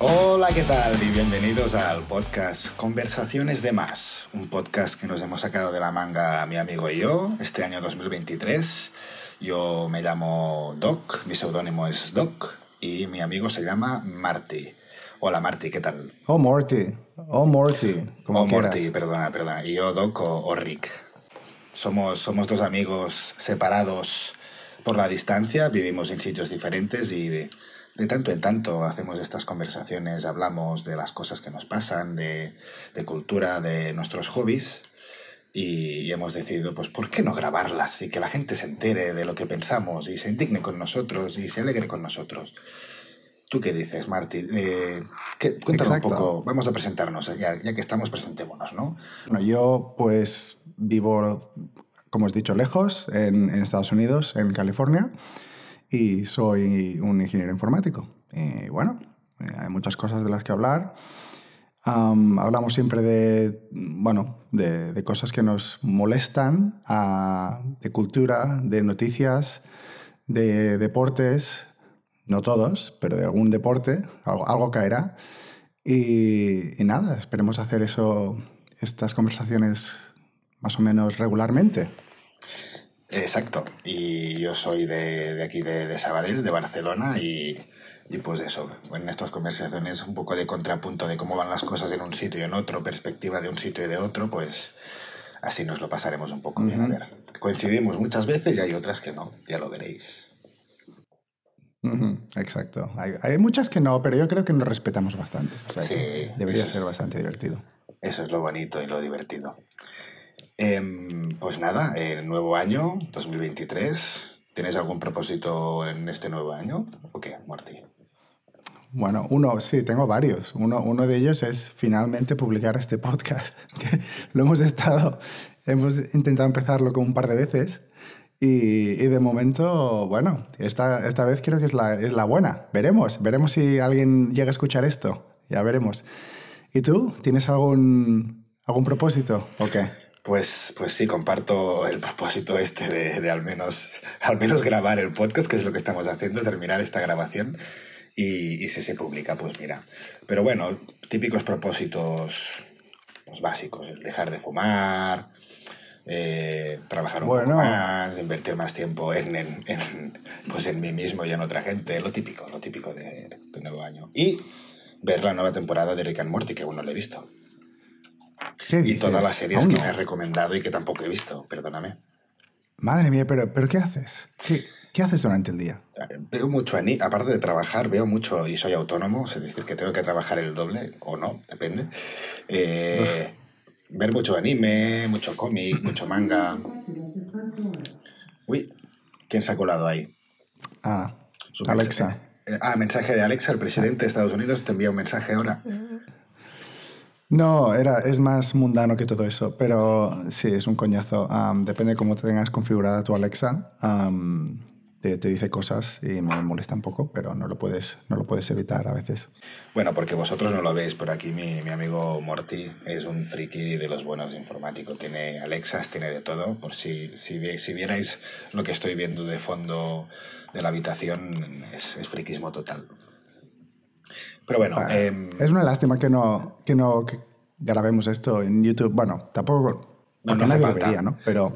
Hola, ¿qué tal? Y bienvenidos al podcast Conversaciones de Más, un podcast que nos hemos sacado de la manga mi amigo y yo este año 2023. Yo me llamo Doc, mi seudónimo es Doc y mi amigo se llama Marty. Hola Marty, ¿qué tal? Oh Morty, oh Morty, como oh quieras. Morty, perdona, perdona. Y yo Doc o, o Rick. Somos, somos dos amigos separados por la distancia, vivimos en sitios diferentes y de, de tanto en tanto hacemos estas conversaciones, hablamos de las cosas que nos pasan, de, de cultura, de nuestros hobbies y, hemos decidido, pues, ¿por qué no grabarlas y que la gente se entere de lo que pensamos y se indigne con nosotros y se alegre con nosotros? ¿Tú qué dices, Marty? Eh, ¿qué- cuéntanos Exacto. un poco, vamos a presentarnos, ya, ya que estamos, presentémonos, ¿no? Bueno, yo pues vivo, como os he dicho, lejos, en, en Estados Unidos, en California, y soy un ingeniero informático. Y bueno, eh, hay muchas cosas de las que hablar. Am, hablamos siempre de, bueno, de, de cosas que nos molestan, ah, de cultura, de noticias, de deportes, no todos, pero de algún deporte, algo, algo caerá. Y, y nada, esperemos hacer eso, estas conversaciones más o menos regularmente. Exacto. Y yo soy de, de aquí, de, de Sabadell, de Barcelona, y, y pues eso, en estas conversaciones un poco de contrapunto de cómo van las cosas en un sitio y en otro, perspectiva de un sitio y de otro, pues así nos lo pasaremos un poco bien. A ver, coincidimos muchas veces y hay otras que no, ya lo veréis. Exacto. Hay, hay muchas que no, pero yo creo que nos respetamos bastante. O sea, Sí, debería ser bastante divertido. Eso es lo bonito y lo divertido. Em, pues nada, el nuevo año, 2023. ¿Tienes algún propósito en este nuevo año? ¿O qué, Martí? Bueno, uno, sí, tengo varios. Uno, uno de ellos es finalmente publicar este podcast, que lo hemos estado, hemos intentado empezarlo con un par de veces y, y de momento, bueno, esta, esta vez creo que es la, es la buena. Veremos, veremos si alguien llega a escuchar esto, ya veremos. ¿Y tú? ¿Tienes algún, algún propósito o qué? Pues, pues sí, comparto el propósito este de, de al, menos, al menos grabar el podcast, que es lo que estamos haciendo, terminar esta grabación. Y, y si se publica, pues mira. Pero bueno, típicos propósitos pues, básicos, el dejar de fumar, eh, trabajar un Bueno. poco más, invertir más tiempo en, en, en, pues en mí mismo y en otra gente, lo típico, lo típico de, de nuevo año. Y ver la nueva temporada de Rick and Morty, que aún no la he visto. ¿Qué Y todas las series ¿Aún que no? me has recomendado y que tampoco he visto, perdóname. Madre mía, pero, pero ¿qué haces? ¿Qué, ¿Qué haces durante el día? Veo mucho anime, aparte de trabajar, veo mucho y soy autónomo, es decir, que tengo que trabajar el doble o no, depende. Eh, ver mucho anime, mucho cómic, mucho manga. Uy, ¿quién se ha colado ahí? Ah, Alexa. mensaje- eh, ah, mensaje de Alexa, el presidente de Estados Unidos te envía un mensaje ahora. No, era, es más mundano que todo eso, pero sí, es un coñazo. Am, depende de cómo te tengas configurada tu Alexa. am, te, dice cosas y me molesta un poco, pero no lo puedes, no lo puedes evitar a veces. Bueno, porque vosotros no lo veis, por aquí mi, mi amigo Morty es un friki de los buenos informáticos. Tiene Alexas, tiene de todo. Por si, si, si vierais lo que estoy viendo de fondo de la habitación, es, es friquismo total. Pero bueno, Ah, em, es una lástima que no, que no que grabemos esto en YouTube. Bueno, tampoco. No, no hace falta. ¿no? Pero.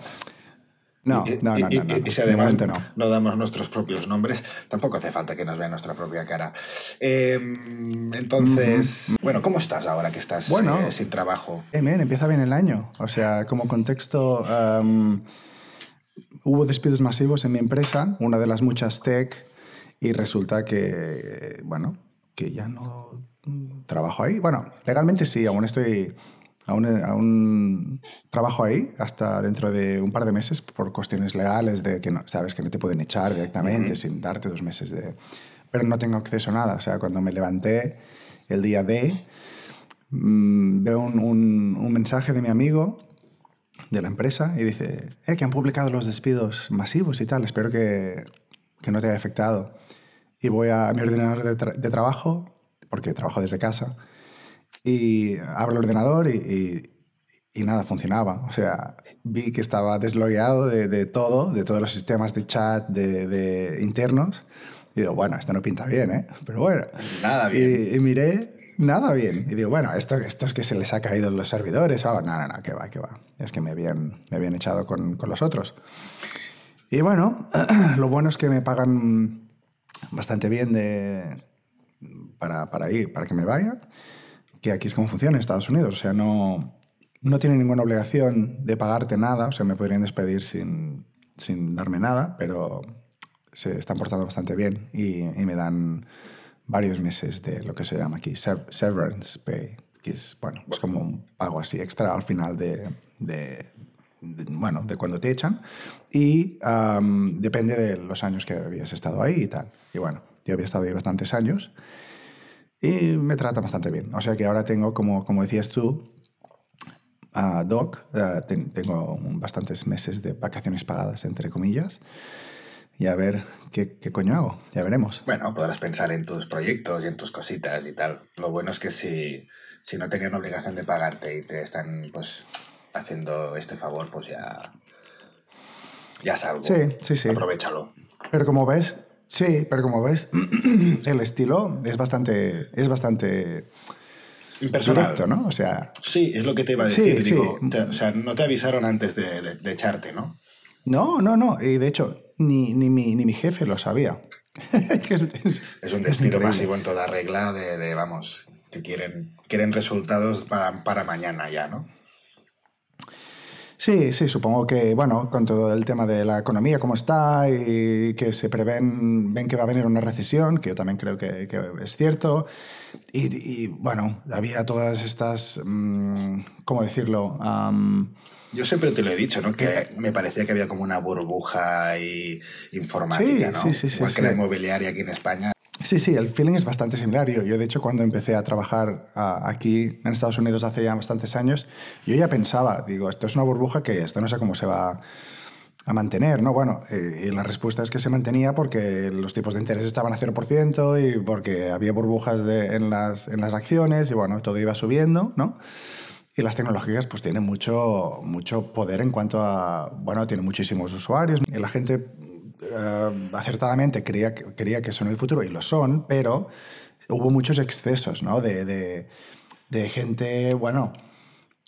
No, y, no, no, y- no, no, y- si de además no. no damos nuestros propios nombres, tampoco hace falta que nos vean nuestra propia cara. Em, entonces, bueno, ¿cómo estás ahora que estás Bueno. eh, sin trabajo? Eh, men, empieza bien el año. O sea, como contexto, am, hubo despidos masivos en mi empresa, una de las muchas tech, y resulta que, bueno, que ya no trabajo ahí. Bueno, legalmente sí, aún estoy, aún, aún trabajo ahí hasta dentro de un par de meses por cuestiones legales de que no, sabes que no te pueden echar directamente sin darte dos meses de... Pero no tengo acceso a nada. O sea, cuando me levanté el día de, mm, veo un, un- un mensaje de mi amigo de la empresa y dice, eh, que han publicado los despidos masivos y tal, espero que, que no te haya afectado. Y voy a mi ordenador de, tra- de trabajo, porque trabajo desde casa, y abro el ordenador y, y- y nada, funcionaba. O sea, vi que estaba deslogueado de, de todo, de todos los sistemas de chat de, de internos, Y digo, bueno, esto no pinta bien, ¿eh? Pero bueno. Nada bien. Y, y miré, nada bien. Y digo, bueno, esto, esto es que se les ha caído en los servidores. Oh, no, no, no, que va, que va. Es que me habían, me habían echado con, con los otros. Y bueno, lo bueno es que me pagan bastante bien de, para, para ir, para que me vaya. Que aquí es como funciona en Estados Unidos. O sea, no, no tienen ninguna obligación de pagarte nada. O sea, me podrían despedir sin, sin darme nada, pero se están portando bastante bien y, me dan varios meses de lo que se llama aquí sev- severance pay, que es, bueno, es como un pago así extra al final de- bueno, de cuando te echan y depende de los años que habías estado ahí y tal. Y bueno, yo había estado ahí bastantes años y me trata bastante bien. O sea que ahora tengo, como, como decías tú, a Doc, eh, ten- tengo bastantes meses de vacaciones pagadas, entre comillas, y a ver qué, qué coño hago, ya veremos. Bueno, podrás pensar en tus proyectos y en tus cositas y tal. Lo bueno es que si, si no tenían obligación de pagarte y te están pues haciendo este favor, pues ya, ya es algo. Sí, sí, sí. Aprovechalo. Pero como ves, sí, pero como ves, el estilo es bastante, es bastante Impersonal. directo, ¿no? O sea, Sí, es lo que te iba a Sí, decir. sí. Digo, te- o sea, no te avisaron antes de, de- de echarte, ¿no? no, no, no. Y de hecho, ni, ni, mi, ni mi jefe lo sabía. es, es- Es un es despido increíble. masivo en toda regla de, de, vamos, que quieren, quieren resultados para, para mañana ya, ¿no? Sí, sí, supongo que, bueno, con todo el tema de la economía, cómo está y que se prevén, ven que va a venir una recesión, que yo también creo que, que es cierto. Y, y, bueno, había todas estas, mm, ¿cómo decirlo? Am, Yo siempre te lo he dicho, ¿no? Que me parecía que había como una burbuja ahí informática, Sí, ¿no? sí, sí, sí, Igual que sí. la inmobiliaria aquí en España. Sí, sí, el feeling es bastante similar. Yo, yo, de hecho, cuando empecé a trabajar aquí en Estados Unidos hace ya bastantes años, yo ya pensaba, digo, esto es una burbuja que esto no sé cómo se va a mantener, ¿no? Bueno, eh, y la respuesta es que se mantenía porque los tipos de interés estaban a 0% y porque había burbujas en, las, en las acciones y, bueno, todo iba subiendo, ¿no? Y las tecnológicas pues tienen mucho, mucho poder en cuanto a, bueno, tienen muchísimos usuarios y la gente eh, acertadamente creía, que- creía que son el futuro y lo son, pero hubo muchos excesos, ¿no? De, de, de gente, bueno,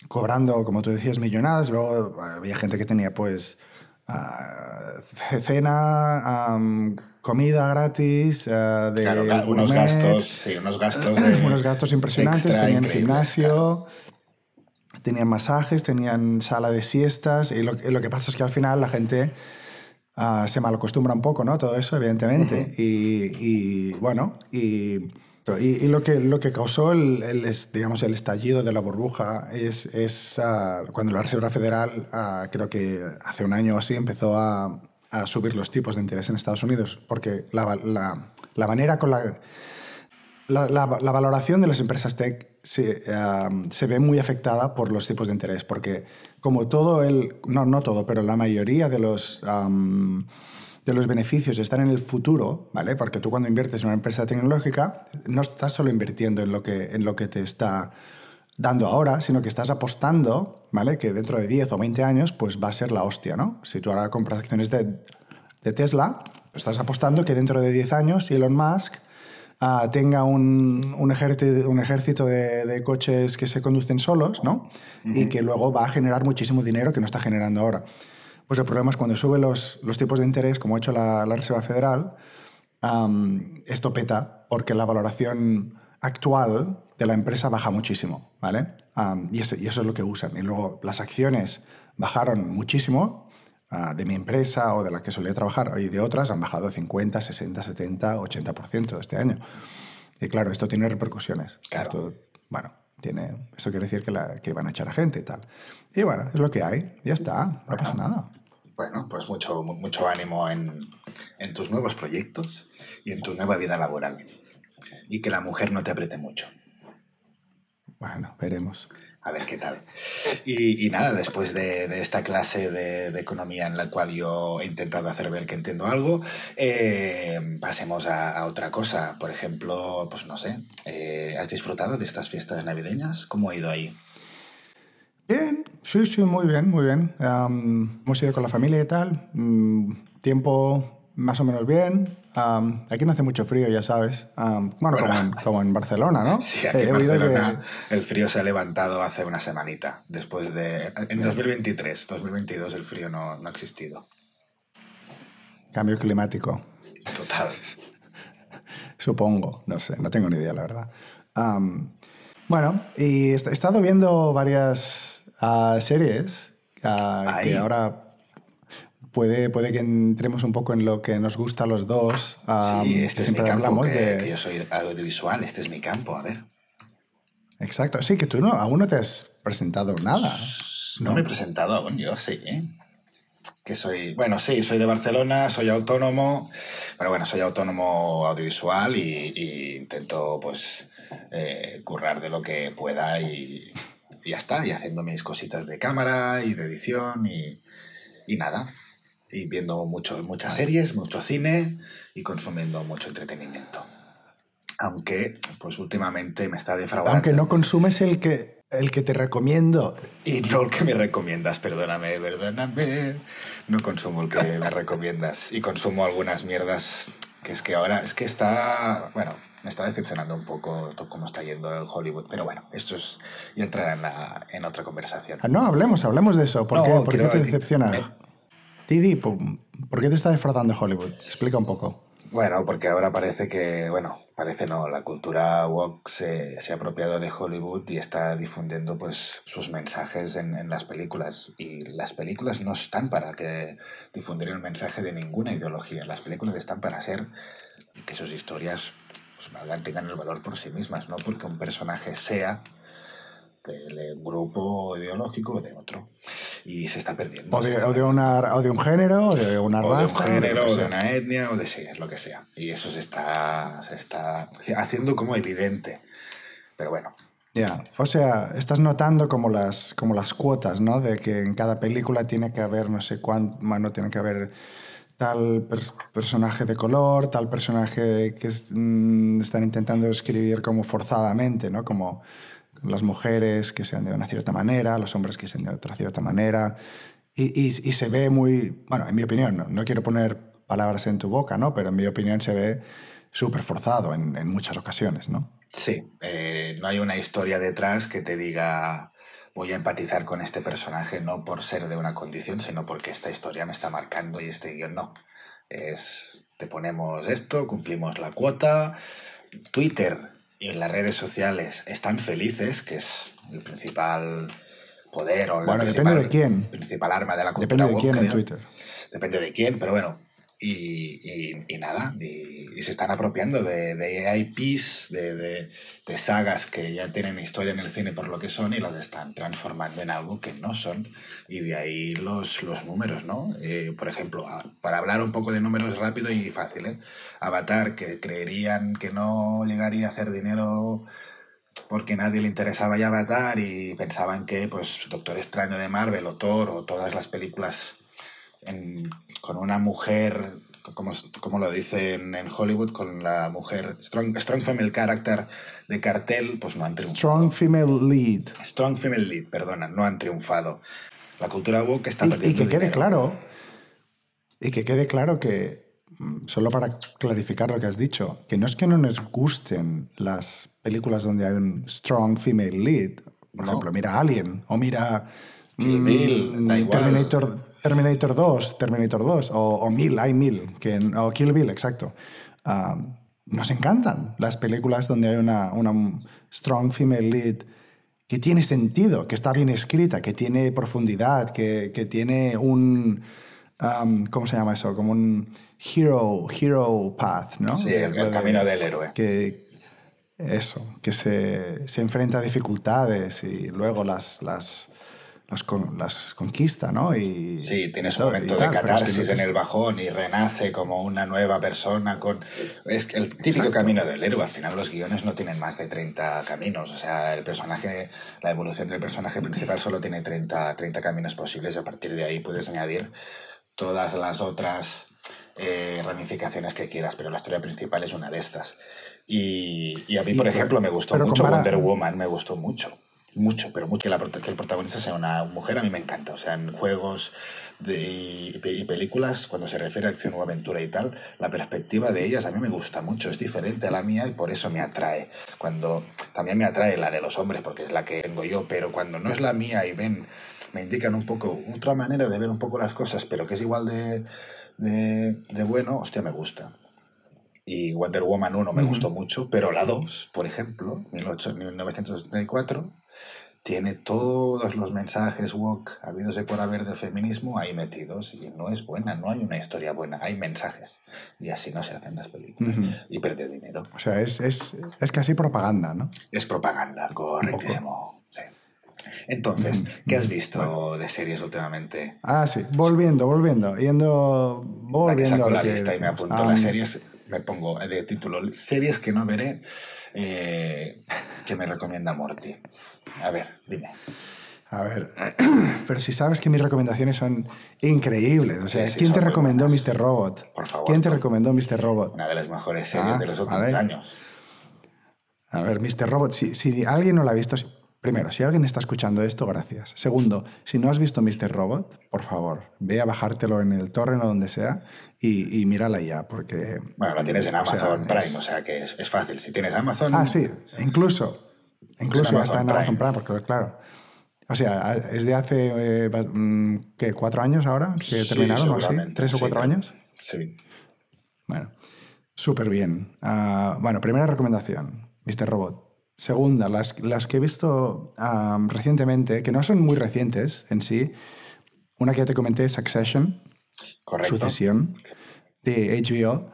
cobrando, como tú decías, millonadas. Luego había gente que tenía, pues, ah, ce- cena, comida gratis, de Claro, ga- unos gourmet, gastos, sí, unos gastos de unos gastos impresionantes, extra tenían gimnasio, tenían masajes, tenían sala de siestas, y lo, y lo que pasa es que al final la gente ah, se malacostumbra un poco, ¿no? Todo eso, evidentemente. y, y, bueno, y, lo, que, lo que causó el, digamos, el estallido de la burbuja es, es ah, cuando la Reserva Federal, ah, creo que hace un año o así, empezó a, a subir los tipos de interés en Estados Unidos, porque la, la, la manera con la la, la- la valoración de las empresas tech se, se ve muy afectada por los tipos de interés, porque como todo el, no, no todo, pero la mayoría de los, de los beneficios están en el futuro, ¿vale? Porque tú cuando inviertes en una empresa tecnológica no estás solo invirtiendo en lo que, en lo que te está dando ahora, sino que estás apostando, ¿vale? Que dentro de 10 o 20 años pues va a ser la hostia, ¿no? Si tú ahora compras acciones de, de Tesla, estás apostando que dentro de 10 años Elon Musk tenga un, un ejército, un ejército de, de coches que se conducen solos, ¿no? Y que luego va a generar muchísimo dinero que no está generando ahora. Pues el problema es cuando sube los, los tipos de interés, como ha hecho la, la Reserva Federal, esto peta porque la valoración actual de la empresa baja muchísimo, ¿vale? Y, ese- y eso es lo que usan. Y luego las acciones bajaron muchísimo de mi empresa o de la que solía trabajar y de otras han bajado 50, 60, 70, 80% este año. Y claro, esto tiene repercusiones. Claro. Esto, bueno, tiene, eso quiere decir que, la, que van a echar a gente y tal. Y bueno, es lo que hay. Ya está, no pasa nada. Bueno, pues mucho, mu- mucho ánimo en, en tus nuevos proyectos y en tu nueva vida laboral. Y que la mujer no te apriete mucho. Bueno, veremos. A ver qué tal. Y, nada, después de, esta clase de, economía en la cual yo he intentado hacer ver que entiendo algo, eh, pasemos a, otra cosa. Por ejemplo, pues no sé, eh, ¿has disfrutado de estas fiestas navideñas? ¿Cómo ha ido ahí? Bien, sí, sí, muy bien, muy bien. Hemos ido con la familia y tal. Mm, tiempo más o menos bien. Aquí no hace mucho frío, ya sabes. Bueno, Bueno. Como, en, como en Barcelona, ¿no? Sí, aquí Eh, en que- el frío se ha levantado hace una semanita. Después de. En 2023, 2022 el frío no, no ha existido. Cambio climático, Total. supongo. No sé, no tengo ni idea, la verdad. Bueno, y he est- he estado viendo varias ah, series Ahí. que ahora puede, puede que entremos un poco en lo que nos gusta a los dos. am, sí, este es mi campo, hablamos que, de... que yo soy audiovisual, este es mi campo, a ver. Exacto. Sí, que tú no, aún no te has presentado nada. No me he presentado aún, yo sí. ¿eh? Que soy, bueno, sí, soy de Barcelona, soy autónomo, pero bueno, soy autónomo audiovisual y, y intento pues eh, currar de lo que pueda y, y ya está, y haciendo mis cositas de cámara y de edición y, y nada. Y viendo mucho, muchas series, mucho cine y consumiendo mucho entretenimiento. Aunque, pues últimamente me está defraudando. Aunque no consumes el que, el que te recomiendo. Y no el que me recomiendas, perdóname, perdóname. No consumo el que me recomiendas. Y consumo algunas mierdas que es que ahora, es que está, bueno, me está decepcionando un poco cómo está yendo el Hollywood. Pero bueno, esto es, ya entrará en, la- en otra conversación. Ah, no, hablemos, hablemos de eso. ¿Por, No, qué, por qué quiero- te decepciona? me- Didi, ¿por qué te está defraudando Hollywood? Explica un poco. Bueno, porque ahora parece que, bueno, parece no, la cultura woke se, ha apropiado de Hollywood y está difundiendo pues sus mensajes en, las películas. Y las películas no están para que difundir el mensaje de ninguna ideología. Las películas están para ser que sus historias pues, tengan el valor por sí mismas, no porque un personaje sea de un grupo ideológico o de otro. Y se está perdiendo. O de, o de una, o de un género, o de una o raza. de un género, o de una etnia, o de sí, lo que sea. Y eso se está, se está haciendo como evidente. Pero bueno, Ya, O sea, estás notando como las, como las cuotas, ¿no? De que en cada película tiene que haber no sé cuánto, no tiene que haber tal pers- personaje de color, tal personaje que es- mm, están intentando escribir como forzadamente, ¿no? Como las mujeres que sean de una cierta manera, los hombres que sean de otra cierta manera. Y, se ve muy, bueno, en mi opinión, no, no quiero poner palabras en tu boca, ¿no? Pero en mi opinión se ve súper forzado en, muchas ocasiones, ¿no? sí, eh, no hay una historia detrás que te diga voy a empatizar con este personaje no por ser de una condición, sino porque esta historia me está marcando y este guion no. Es, te ponemos esto, cumplimos la cuota. Twitter en las redes sociales están felices, que es el principal poder o la Bueno, principal, depende de quién. principal arma de la cultura Depende de quién en. Twitter. Depende de quién, pero bueno. Y, y- nada, y, se están apropiando de, de IPs, de, de- de sagas que ya tienen historia en el cine por lo que son y las están transformando en algo que no son. Y de ahí los, los números, ¿no? Eh, por ejemplo, para hablar un poco de números rápido y fácil, ¿eh? Avatar, que creerían que no llegaría a hacer dinero porque nadie le interesaba ya Avatar y pensaban que pues Doctor Extraño de Marvel o Thor o todas las películas en- con una mujer, como, como lo dicen en Hollywood, con la mujer strong, strong female character de cartel, pues no han triunfado. Strong female lead. Strong female lead, perdona, no han triunfado. La cultura woke está Y, perdiendo y que quede claro, y que quede claro que, mm, solo para clarificar lo que has dicho, que no es que no nos gusten las películas donde hay un strong female lead. Por No. ejemplo, mira Alien o mira Kill Bill, mm, da igual. Terminator, Terminator 2, Terminator 2 o, o Mil, hay Mil, que, o Kill Bill, exacto. Nos encantan las películas donde hay una, una strong female lead que tiene sentido, que está bien escrita, que tiene profundidad, que, que tiene un... um, ¿Cómo se llama eso? Como un hero, hero path, ¿no? Sí, el, el camino del héroe. Que, eso, que se, se enfrenta a dificultades y luego las, las, las, con- las conquista, ¿no? Y, Sí, tiene su momento de es que catarsis en el bajón y renace como una nueva persona con... Es el típico camino del héroe, al final los guiones no tienen más de 30 caminos, o sea, el personaje, la evolución del personaje principal solo tiene 30, 30 caminos posibles y a partir de ahí puedes añadir todas las otras eh, ramificaciones que quieras, pero la historia principal es una de estas. Y, y a mí, por ejemplo, me gustó mucho compara- Wonder Woman, me gustó mucho. Mucho, pero mucho que, la, que el protagonista sea una mujer a mí me encanta. O sea, en juegos de, y, y, películas, cuando se refiere a acción o aventura y tal, la perspectiva de ellas a mí me gusta mucho, es diferente a la mía y por eso me atrae. Cuando también me atrae la de los hombres, porque es la que tengo yo, pero cuando no es la mía y ven, me indican un poco otra manera de ver un poco las cosas, pero que es igual de, de, de bueno, hostia, me gusta. Y Wonder Woman 1 me uh -huh. gustó mucho, pero la 2, por ejemplo, 1974, tiene todos los mensajes woke habidos por haber del feminismo ahí metidos y no es buena, no hay una historia buena, hay mensajes y así no se hacen las películas uh -huh. y perder dinero. O sea, es, es, es, casi propaganda, ¿no? Es propaganda, correctísimo. Sí. Entonces, ¿qué has visto bueno. de series últimamente? Ah, sí, volviendo, volviendo, yendo, volviendo. La que saco la que... lista y me apunto um, las series, me pongo de título series que no veré eh, que me recomienda Morty. A ver, dime. A ver, pero si sabes que mis recomendaciones son increíbles. O sea, sí, sí, ¿quién te recomendó Mr. Robot? Por favor. ¿Quién te recomendó Mr. Robot? Una de las mejores series ah, de los últimos años. A ver, Mr. Robot, si, si alguien no la ha visto, Primero, si alguien está escuchando esto, gracias. Segundo, si no has visto Mr. Robot, por favor, ve a bajártelo en el torrent o donde sea y, y mírala ya, porque... Bueno, la tienes en Amazon o sea, Prime, es... o sea que es, es, fácil. Si tienes Amazon... Ah, sí, incluso. Incluso está en Amazon Prime, porque claro... O sea, es de hace, eh, ¿qué, cuatro años ahora que terminaron o así? ¿Tres o cuatro sí, años? Sí. Bueno, súper bien. Uh, bueno, primera recomendación, Mr. Robot. Segunda, las, las que he visto um, recientemente, que no son muy recientes en sí, una que ya te comenté, Succession, Correcto. Sucesión, de HBO.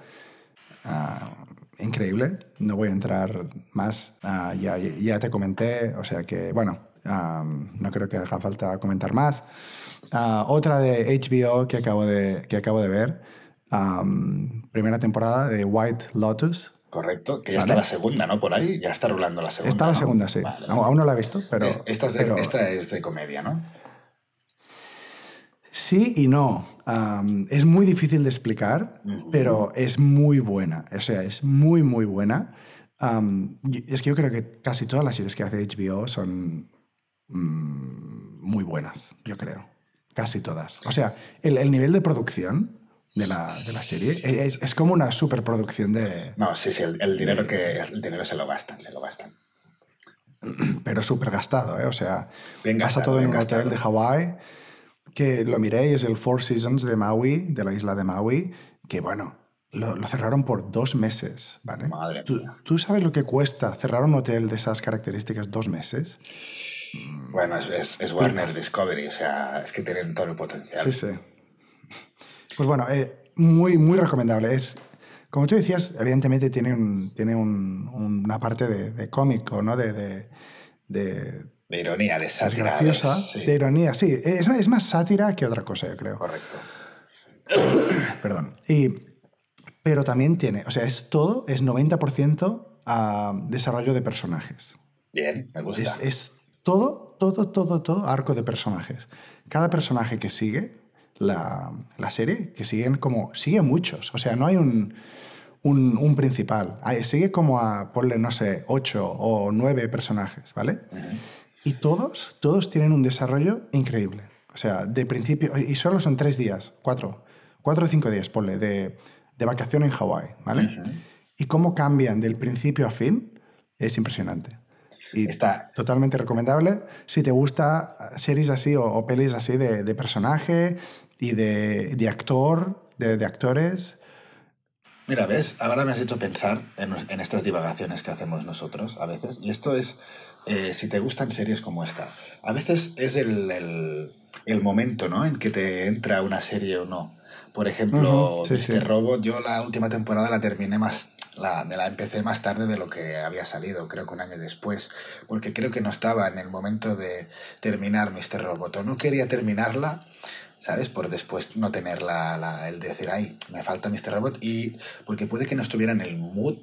Uh, increíble, no voy a entrar más, uh, ya, ya te comenté, o sea que, bueno, um, no creo que haga falta comentar más. Uh, otra de HBO que acabo de, que acabo de ver, um, primera temporada de White Lotus. Correcto, que ya vale. está la segunda, ¿no? Por ahí ya está rulando la segunda. Está la ¿no? segunda, sí. Vale. Aún no la he visto, pero. Esta es de, pero... esta es de comedia, ¿no? Sí y no. Um, es muy difícil de explicar, uh -huh. pero es muy buena. O sea, es muy, muy buena. Um, es que yo creo que casi todas las series que hace HBO son um, muy buenas, yo creo. Casi todas. O sea, el, el nivel de producción de la, de la serie. Es, es, como una superproducción de... No, sí, sí, el, el dinero, que, el dinero se lo gastan, se lo gastan. Pero súper gastado, ¿eh? O sea, bien pasa todo en un hotel de Hawái, que lo miré, es el Four Seasons de Maui, de la isla de Maui, que bueno, lo, lo cerraron por dos meses, ¿vale? Madre ¿Tú, mía. ¿Tú sabes lo que cuesta cerrar un hotel de esas características dos meses? Bueno, es, es, es Warner Discovery, o sea, es que tienen todo el potencial. Sí, sí. Pues bueno, eh, muy, muy recomendable. Es, como tú decías, evidentemente tiene, un, tiene un, una parte de, de cómico, ¿no? De, de, de, de ironía, de sátira. Es graciosa, sí. de ironía, sí. Es, es, más sátira que otra cosa, yo creo. Correcto. Perdón. Y, pero también tiene, o sea, es todo, es 90% uh, desarrollo de personajes. Bien, me gusta. Es, es todo, todo, todo, todo arco de personajes. Cada personaje que sigue la, la, serie, que siguen como, sigue muchos, o sea, no hay un, un, un principal, hay, sigue como a, ponle, no sé, ocho o nueve personajes, ¿vale? Uh -huh. Y todos, todos tienen un desarrollo increíble, o sea, de principio, y solo son tres días, cuatro, cuatro o cinco días, ponle, de, de vacación en Hawái, ¿vale? Uh -huh. Y cómo cambian del principio a fin, es impresionante. Y Está... totalmente recomendable si te gusta series así o, o pelis así de, de, personaje y de, de actor, de, de, actores. Mira, ves, ahora me has hecho pensar en, en estas divagaciones que hacemos nosotros a veces. Y esto es, eh, si te gustan series como esta, a veces es el, el, el, momento ¿no? en que te entra una serie o no. Por ejemplo, uh -huh, sí, Mr. Sí. Robot, yo la última temporada la terminé más la, me la empecé más tarde de lo que había salido, creo que un año después, porque creo que no estaba en el momento de terminar Mr. Robot, o no quería terminarla, ¿sabes? Por después no tener la, la, el decir, ay, me falta Mr. Robot, y porque puede que no estuviera en el mood,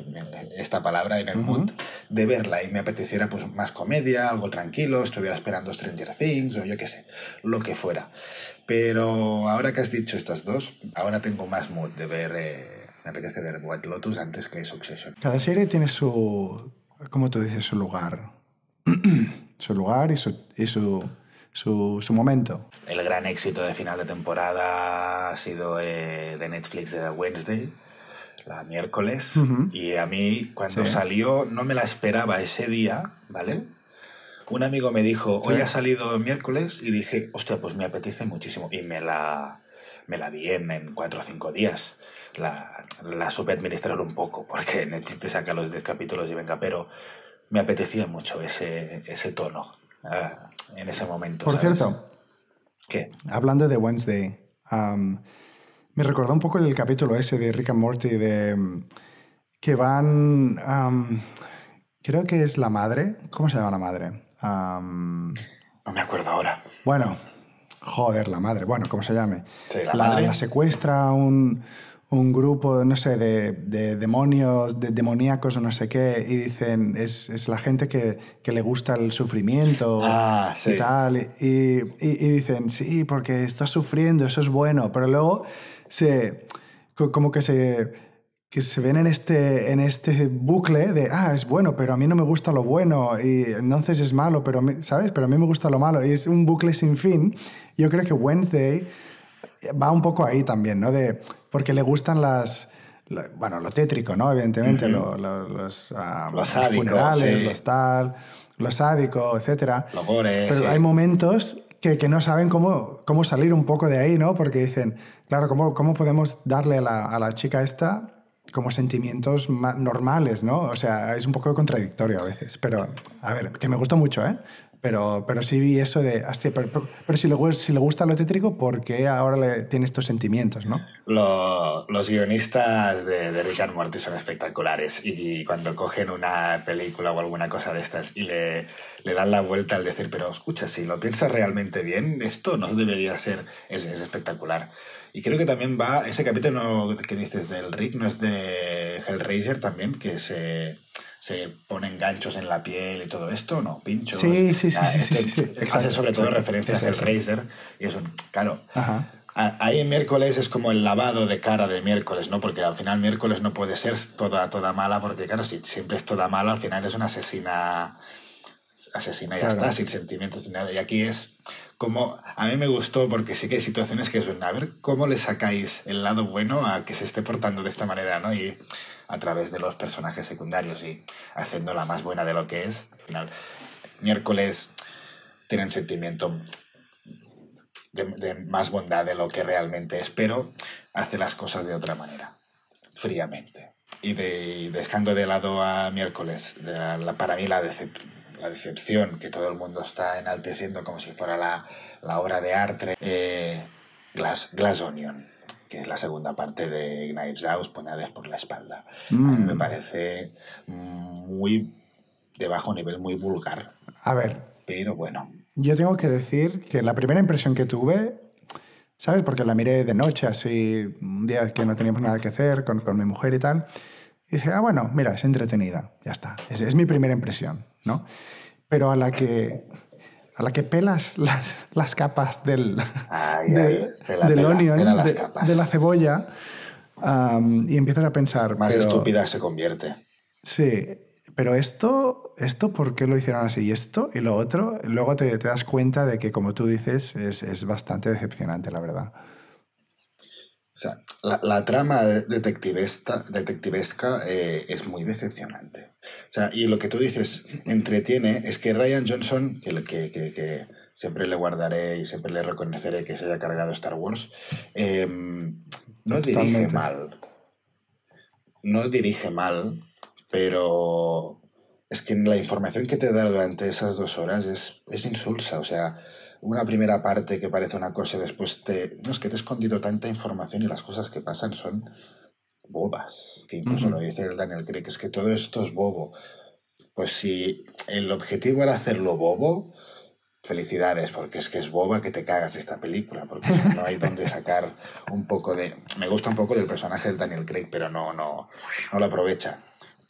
esta palabra, en el uh -huh. mood, de verla, y me apeteciera pues más comedia, algo tranquilo, estuviera esperando Stranger Things, o yo qué sé, lo que fuera. Pero ahora que has dicho estas dos, ahora tengo más mood de ver... Eh, me apetece ver White Lotus antes que Succession. Cada serie tiene su, como tú dices, su lugar. su lugar y su, y su, su, su momento. El gran éxito de final de temporada ha sido eh, de Netflix de Wednesday, la miércoles. Y a mí, cuando Sí. salió, no me la esperaba ese día, ¿vale? Un amigo me dijo, hoy Sí. ha salido miércoles, y dije, hostia, pues me apetece muchísimo. Y me la, me la vi en, en cuatro o cinco días. La, la supe administrar un poco, porque Netflix te saca los 10 capítulos y venga, pero me apetecía mucho ese, ese tono ah, en ese momento. Por ¿sabes? cierto, ¿Qué? hablando de Wednesday, me recordó un poco el capítulo ese de Rick and Morty de que van, creo que es la madre, ¿cómo se llama la madre? No me acuerdo ahora. bueno, joder, la madre, bueno, ¿cómo se llame? Sí, la madre. la secuestra un, un grupo, no sé, de, de demonios, de demoníacos o no sé qué, y dicen, es, es la gente que, que le gusta el sufrimiento Ah, sí. y tal, y, y- y dicen, sí, porque estás sufriendo, eso es bueno, pero luego se, co- como que se, que se ven en este, en este bucle de, ah, es bueno, pero a mí no me gusta lo bueno, y entonces es malo, pero, a mí- ¿sabes? Pero a mí me gusta lo malo, y es un bucle sin fin. Yo creo que Wednesday va un poco ahí también, ¿no? De, porque le gustan las... la- Bueno, lo tétrico, ¿no? Evidentemente, lo- lo- los, ah, Lo sádico, funerales, sí. los tal, lo sádico, etcétera. Lo gore, Pero sí. hay momentos que, que no saben cómo, cómo salir un poco de ahí, ¿no? Porque dicen, claro, ¿cómo, cómo podemos darle a la, a la chica esta como sentimientos ma- normales, ¿no? O sea, es un poco contradictorio a veces. Pero, a ver, que me gusta mucho, ¿eh? Pero, pero sí vi eso de, pero, pero- si, le, si gusta lo tétrico, ¿por qué ahora le, tiene estos sentimientos, no? Lo- los guionistas de, and Morty son espectaculares y, cuando cogen una película o alguna cosa de estas y le, le dan la vuelta al decir, pero escucha, si lo piensas realmente bien, esto no debería ser, es espectacular. Y creo que también va, ese capítulo que dices del Rick, ¿no es de Hellraiser también? Que se, se ponen ganchos en la piel y todo esto, ¿no? Pinchos. Sí, sí, sí, Ah, sí, este sí, sí. Hace Exacto, sobre todo exacto. referencia a. Hellraiser y es un, claro, Ajá. Ahí en miércoles es como el lavado de cara de miércoles, ¿no? Porque al final miércoles no puede ser toda, toda mala, porque claro, si siempre es toda mala, al final es una asesina. Asesina y ya Claro. está, sin sentimientos ni nada. Y aquí es como. A mí me gustó porque sí que hay situaciones que son. A ver, ¿cómo le sacáis el lado bueno a que se esté portando de esta manera, ¿no? Y a través de los personajes secundarios y haciéndola más buena de lo que es. Al final, miércoles tiene un sentimiento de, más bondad de lo que realmente es, pero hace las cosas de otra manera, fríamente. Y de, dejando de lado a miércoles, de la- para mí la, decep- la decepción que todo el mundo está enalteciendo como si fuera la, la obra de arte, eh, Glass, Glass Onion, que es la segunda parte de Knives Out, Puñales por la espalda. A mí me Mm. parece muy de bajo nivel, muy vulgar, A ver, pero bueno, Yo tengo que decir que la primera impresión que tuve, ¿sabes? Porque la miré de noche, así, un día que no teníamos nada que hacer con, con mi mujer y tal. Y dije, ah, bueno, mira, es entretenida, ya está. Es, es mi primera impresión, ¿no? Pero a la que, a la que pelas las, las capas del, Ay, de- ay, pela, del pela, onion, pela las de, capas. de la cebolla, y empiezas a pensar... más pero- estúpida se convierte. Sí, pero esto, esto, ¿por qué lo hicieron así? Y esto y lo otro, luego te, te das cuenta de que, como tú dices, es, es bastante decepcionante, la verdad. O sea, la, la trama detectivesta, detectivesca eh, es muy decepcionante. O sea, y lo que tú dices entretiene es que Ryan Johnson, que, que, que, que siempre le guardaré y siempre le reconoceré que se haya cargado Star Wars, eh, no dirige Totalmente. mal. No dirige mal, pero es que la información que te da durante esas dos horas es, es insulsa. O sea, una primera parte que parece una cosa y después te... No, es que te he escondido tanta información y las cosas que pasan son bobas. Que incluso Ujú. lo dice el Daniel Craig, es que todo esto es bobo. Pues si el objetivo era hacerlo bobo, felicidades, porque es que es boba que te cagas esta película, porque no hay donde sacar un poco de... Me gusta un poco del personaje del Daniel Craig, pero no, no, no lo aprovecha.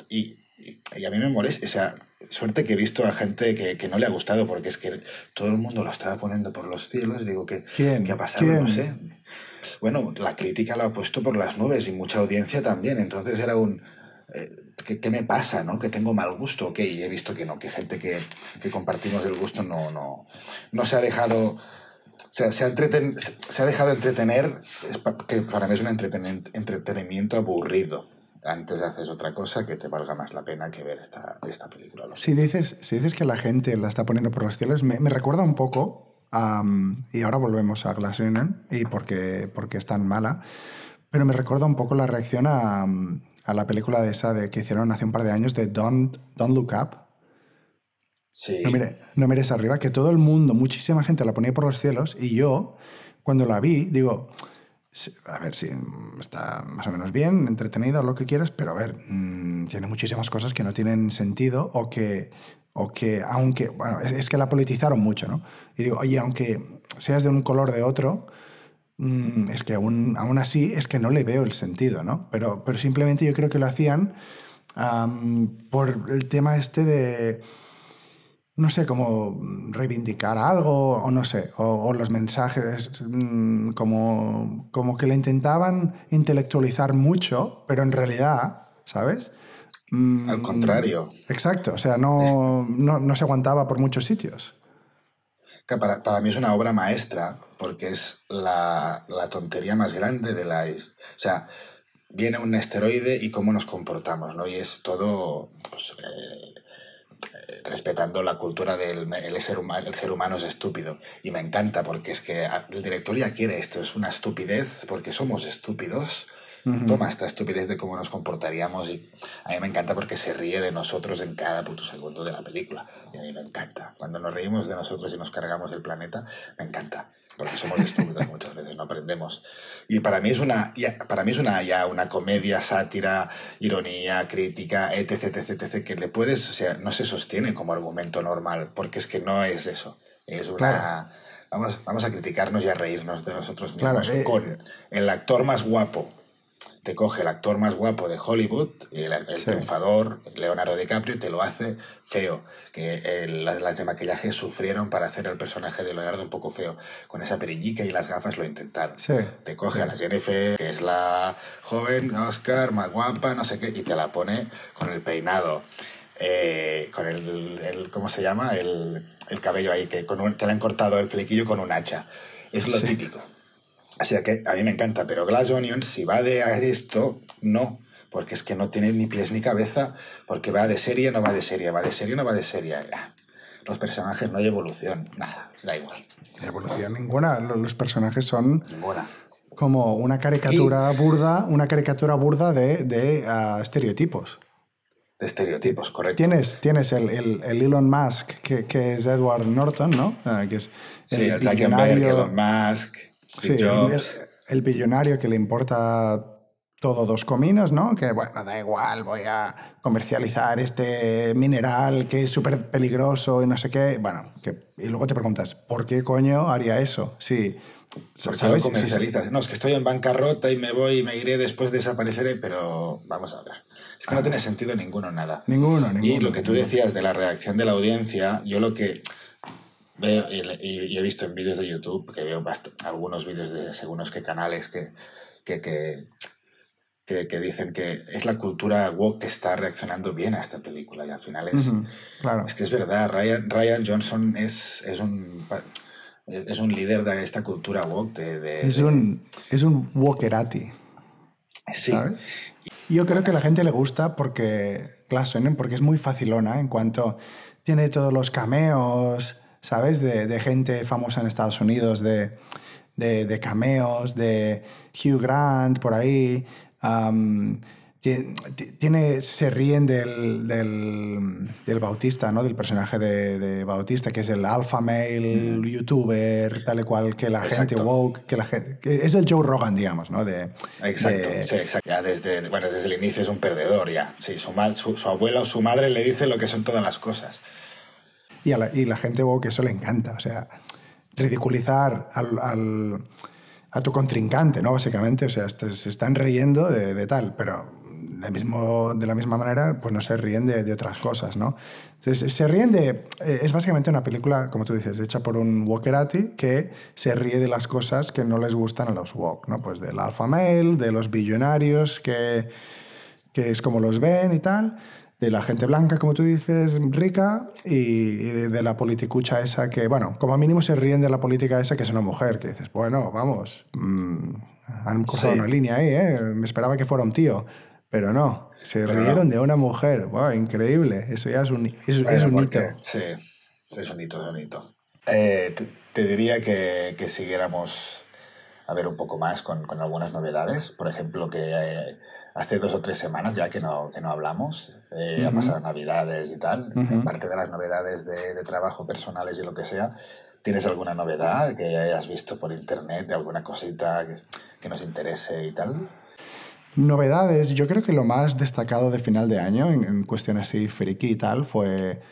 Y, y, y a mí me molesta, o sea, suerte que he visto a gente que, que no le ha gustado, porque es que todo el mundo lo estaba poniendo por los cielos, digo, que ¿Quién? ¿qué ha pasado? ¿Quién? No sé. Bueno, la crítica lo ha puesto por las nubes y mucha audiencia también, entonces era un... eh, ¿qué, qué me pasa, no? Que tengo mal gusto, ok, y he visto que no, que gente que, que compartimos el gusto no, no, no se ha dejado... O sea, se ha, entreten- se ha dejado entretener, que para mí es un entreten- entretenimiento aburrido. Antes haces otra cosa que te valga más la pena que ver esta, esta película. Si dices, si dices que la gente la está poniendo por los cielos, me, me recuerda un poco, am, y ahora volvemos a Glass Onion, y porque, porque es tan mala, pero me recuerda un poco la reacción a, a la película de esa de, que hicieron hace un par de años de Don't, Don't Look Up, Sí, no, mire, no mires arriba, que todo el mundo, muchísima gente la ponía por los cielos, y yo, cuando la vi, digo, a ver si está más o menos bien, entretenida o lo que quieras, pero a ver, mm, tiene muchísimas cosas que no tienen sentido o que, o que aunque, bueno, es, que la politizaron mucho, ¿no? Y digo, oye, aunque seas de un color de otro, mm, es que aún, aún así es que no le veo el sentido, ¿no? Pero, pero simplemente yo creo que lo hacían por el tema este de no sé, como reivindicar algo, o no sé, o, o los mensajes mm, como, como que le intentaban intelectualizar mucho, pero en realidad, ¿sabes? Mm, al contrario. Exacto, o sea, no, no, no se aguantaba por muchos sitios. que para, para mí es una obra maestra porque es la, la tontería más grande de la... O sea, viene un esteroide y cómo nos comportamos, ¿no? Y es todo pues, eh, eh, respetando la cultura del el ser, humano, el ser humano es estúpido. Y me encanta porque es que el director ya quiere esto, es una estupidez porque somos estúpidos. Toma esta estupidez de cómo nos comportaríamos y a mí me encanta porque se ríe de nosotros en cada puto segundo de la película. Y a mí me encanta. Cuando nos reímos de nosotros y nos cargamos el planeta, me encanta. Porque somos estúpidos muchas veces, no aprendemos. Y para mí es una, ya, para mí es una, ya una comedia, sátira, ironía, crítica, etc, etc, etc, que le puedes, o sea, no se sostiene como argumento normal, porque es que no es eso. Es una... Claro. Vamos, vamos a criticarnos y a reírnos de nosotros mismos Claro, eh, con el actor más guapo te coge el actor más guapo de Hollywood, el, el Sí. triunfador, Leonardo DiCaprio, y te lo hace feo. Que el- las, de maquillaje sufrieron para hacer el personaje de Leonardo un poco feo. Con esa perillica y las gafas lo intentaron. Sí. Te coge a la Jennifer, que es la joven, Oscar, más guapa, no sé qué, y te la pone con el peinado. eh, con el, el- ¿cómo se llama? El, el cabello ahí, que, con un- que le han cortado el flequillo con un hacha. Es lo típico. O sea que a mí me encanta, pero Glass Onion, si va de a esto, no, porque es que no tiene ni pies ni cabeza, porque va de serie, no va de serie, va de serie, no va de serie. Ah, Los personajes no hay evolución, nada, da igual, Evolución ninguna. Lo- Los personajes son ninguna. como una caricatura burda, una caricatura burda de, de ah, estereotipos. De estereotipos, correcto. Tienes, tienes el, el, el Elon Musk, que, que es Edward Norton, ¿no? Ah, que es Sí, el billonario- Elon Musk, Sí, el, Jobs. el billonario que le importa todo dos cominos, ¿no? Que bueno, da igual, voy a comercializar este mineral que es súper peligroso y no sé qué. Bueno, que, y luego te preguntas, ¿por qué coño haría eso? Sí, ¿Por qué lo ¿sabes? Sí, sí. No, es que estoy en bancarrota y me voy y me iré, después desapareceré, pero vamos a ver. Es que no tiene sentido ninguno, nada. Ninguno, ninguno. Y lo que tú decías de la reacción de la audiencia, yo lo que veo y, y- y he visto en vídeos de YouTube, que veo algunos vídeos de según qué canales que, que, que, que- que dicen que es la cultura woke que está reaccionando bien a esta película y al final es, Ujú, claro. es que es verdad, Ryan, Ryan Johnson es, es un... Es un líder de esta cultura woke. De, de- Es de- un, es un walkerati, Sí, ¿sabes? Yo creo que a la gente le gusta porque Onion, porque es muy facilona en cuanto tiene todos los cameos, ¿sabes? De, de gente famosa en Estados Unidos, de, de, de cameos, de Hugh Grant por ahí. tiene, se ríen del, del, del Bautista, ¿no? Del personaje de, de Bautista, que es el alpha male youtuber, tal y cual, que la gente woke, que la gente... que es el Joe Rogan, digamos, ¿no? De, Exacto, de- sí, exacto. Ya desde, bueno, desde el inicio es un perdedor, ya. Sí, su, su, su abuela o su madre le dice lo que son todas las cosas. Y a la, y la gente woke eso le encanta. O sea, ridiculizar al, al- a tu contrincante, ¿no? Básicamente, o sea, se están riendo de, de tal, pero de, mismo, de la misma manera, pues no se ríen de, de otras cosas, ¿no? Entonces, se ríen de... eh, Es básicamente una película, como tú dices, hecha por un wokerati que se ríe de las cosas que no les gustan a los woke, ¿no? Pues del alpha male, de los billonarios que que es como los ven y tal, de la gente blanca, como tú dices, rica, y, de, la politicucha esa que, bueno, como mínimo se ríen de la política esa que es una mujer, que dices, bueno, vamos, mmm, han cruzado una línea ahí, ¿eh? me esperaba que fuera un tío. Pero no, se rieron de una mujer. Wow, increíble. Eso ya es un, es, un hito. Sí, es un hito, es un hito. Eh, te, diría que, que, siguiéramos a ver un poco más con, con algunas novedades. Por ejemplo, que eh, hace dos o tres semanas ya que no, que no hablamos, eh, ha pasado Navidades y tal. Aparte de las novedades de, de, trabajo personales y lo que sea, ¿tienes alguna novedad que hayas visto por internet, de alguna cosita que, que nos interese y tal? Novedades, yo creo que lo más destacado de final de año en, en cuestiones así friki y tal fue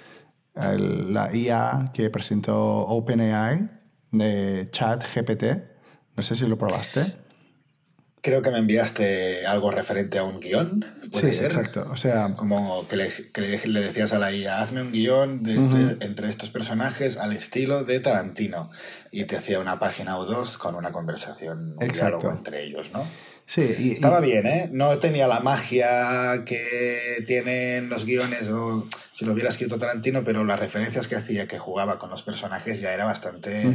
la IA que presentó OpenAI de ChatGPT. No sé si lo probaste. Creo que me enviaste algo referente a un guion. sí, exacto. O sea, como que le, le, decías a la IA, hazme un guion entre estos personajes al estilo de Tarantino. Y te hacía una página o dos con una conversación, un diálogo entre ellos, ¿no? Sí, Estaba bien, ¿eh? No tenía la magia que tienen los guiones o si lo hubiera escrito Tarantino, pero las referencias que hacía, que jugaba con los personajes, ya era bastante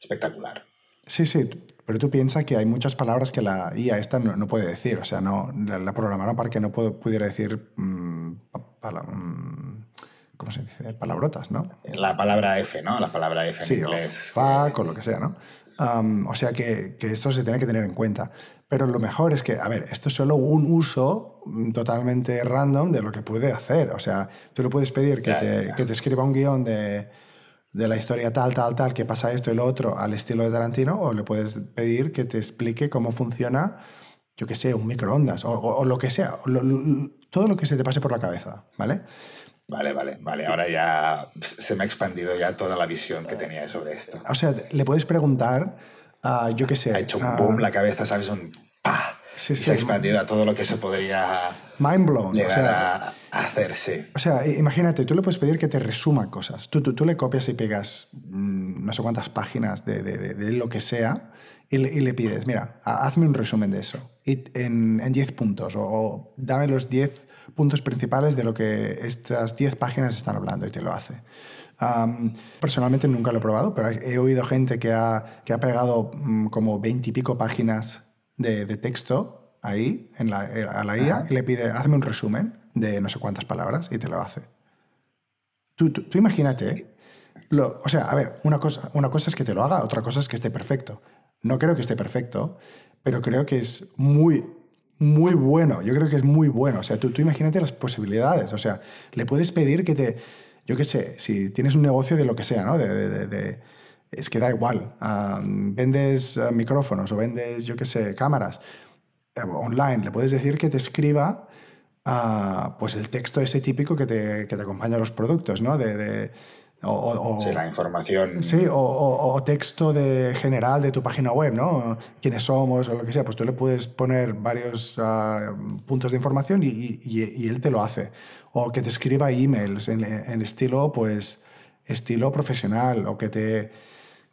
espectacular. Sí, sí, pero tú piensas que hay muchas palabras que la IA esta no, puede decir, o sea, no la, programaron para que no pudiera decir mmm, mmm, ¿cómo se dice? Palabrotas, ¿no? La palabra F, ¿no? La palabra F en inglés. O fuck o lo que sea, ¿no? o sea que, que, esto se tiene que tener en cuenta. Pero lo mejor es que, a ver, esto es solo un uso totalmente random de lo que puede hacer. O sea, tú le puedes pedir que, te, que te, escriba un guion de, de, la historia tal, tal, tal, que pasa esto y lo otro al estilo de Tarantino, o le puedes pedir que te explique cómo funciona, yo qué sé, un microondas, o, o, lo que sea, todo lo que se te pase por la cabeza, ¿vale? Vale, vale, vale. Ahora ya se me ha expandido ya toda la visión que tenía sobre esto. O sea, le puedes preguntar, yo qué sé. Ha hecho un boom la cabeza, ¿sabes? Un se ha expandido a todo lo que se podría Mind blown, llegar a hacer, O sea, imagínate, tú le puedes pedir que te resuma cosas. Tú, tú, le copias y pegas mm, no sé cuántas páginas de, de, de, lo que sea y le, y le, pides, mira, hazme un resumen de eso y en 10 puntos o, dame los 10 puntos principales de lo que estas 10 páginas están hablando y te lo hace. personalmente nunca lo he probado, pero he oído gente que ha, que ha pegado mm, como 20 y pico páginas de, texto ahí en la, eh, a la IA y le pide, hazme un resumen de no sé cuántas palabras y te lo hace. Tú, tú, imagínate, lo, o sea, a ver, una cosa, una cosa es que te lo haga, otra cosa es que esté perfecto. No creo que esté perfecto, pero creo que es muy, muy bueno. Yo creo que es muy bueno. O sea, tú, tú imagínate las posibilidades. O sea, le puedes pedir que te, yo qué sé, si tienes un negocio de lo que sea, ¿no? de es que da igual. vendes eh, micrófonos o vendes, yo qué sé, cámaras eh, online, le puedes decir que te escriba ah, pues el texto ese típico que te, que te acompaña a los productos, ¿no? De, o, sí, la información. Sí, o, texto de general de tu página web, ¿no? Quiénes somos o lo que sea. Pues tú le puedes poner varios ah, puntos de información y, y, él te lo hace. O que te escriba emails en, en estilo, pues, estilo profesional o que te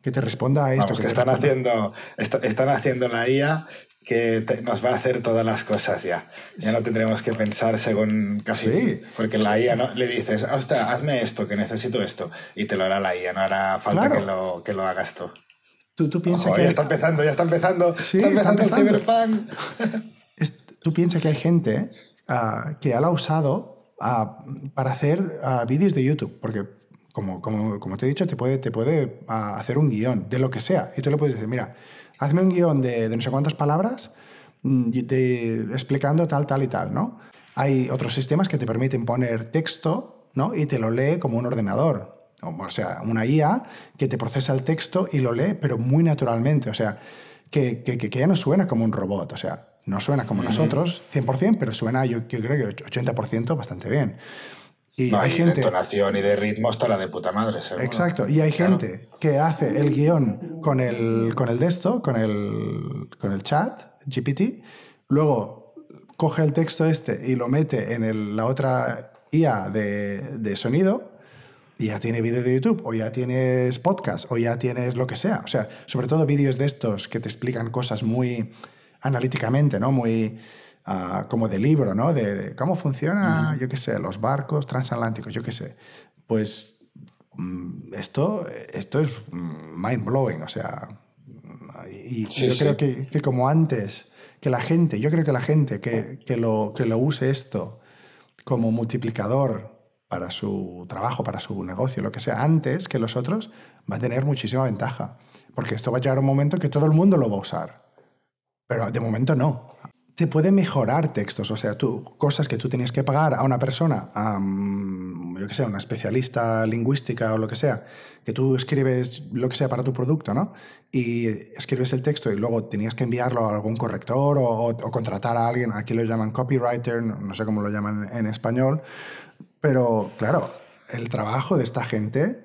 que te responda a esto. que, están, haciendo, están haciendo la IA que nos va a hacer todas las cosas ya. Ya no tendremos que pensar según casi... Sí. Porque la IA ¿no? le dices, ostras, hazme esto, que necesito esto, y te lo hará la IA, no hará falta que, lo, que lo hagas tú. Tú, tú piensas que... Ya está empezando, ya está empezando. está empezando, el cyberpunk. tú piensas que hay gente ah, que ha la usado ah, para hacer ah, vídeos de YouTube, porque como, como, como, te he dicho, te puede, te puede ah, hacer un guion de lo que sea. Y tú le puedes decir, mira, hazme un guion de, de no sé cuántas palabras mm, de, explicando tal, tal y tal, ¿no? Hay otros sistemas que te permiten poner texto, ¿no? Y te lo lee como un ordenador. O sea, una IA que te procesa el texto y lo lee, pero muy naturalmente. O sea, que, que, que ya no suena como un robot. O sea, no suena como nosotros, 100%, pero suena, yo, yo creo que 80% bastante bien. Y hay gente. De entonación y de ritmo está la de puta madre, seguro. Exacto. Y hay gente que hace el guion con el, con el de esto, con el, con el chat, GPT, luego coge el texto este y lo mete en la otra IA de, de sonido y ya tiene vídeo de YouTube, o ya tienes podcast, o ya tienes lo que sea. O sea, sobre todo vídeos de estos que te explican cosas muy analíticamente, ¿no? Muy ah, como de libro, ¿no? De, cómo funciona, yo qué sé, los barcos transatlánticos, yo qué sé. Pues mm, esto, esto es mind blowing, o sea, y yo creo que, que, como antes, que la gente, yo creo que la gente que, que, lo, que lo use esto como multiplicador para su trabajo, para su negocio, lo que sea, antes que los otros, va a tener muchísima ventaja. Porque esto va a llegar a un momento que todo el mundo lo va a usar. Pero de momento no te puede mejorar textos, o sea, tú, cosas que tú tenías que pagar a una persona, a, yo que sé, una especialista lingüística o lo que sea, que tú escribes lo que sea para tu producto, ¿no? Y escribes el texto y luego tenías que enviarlo a algún corrector o, contratar a alguien, aquí lo llaman copywriter, no sé cómo lo llaman en español, pero claro, el trabajo de esta gente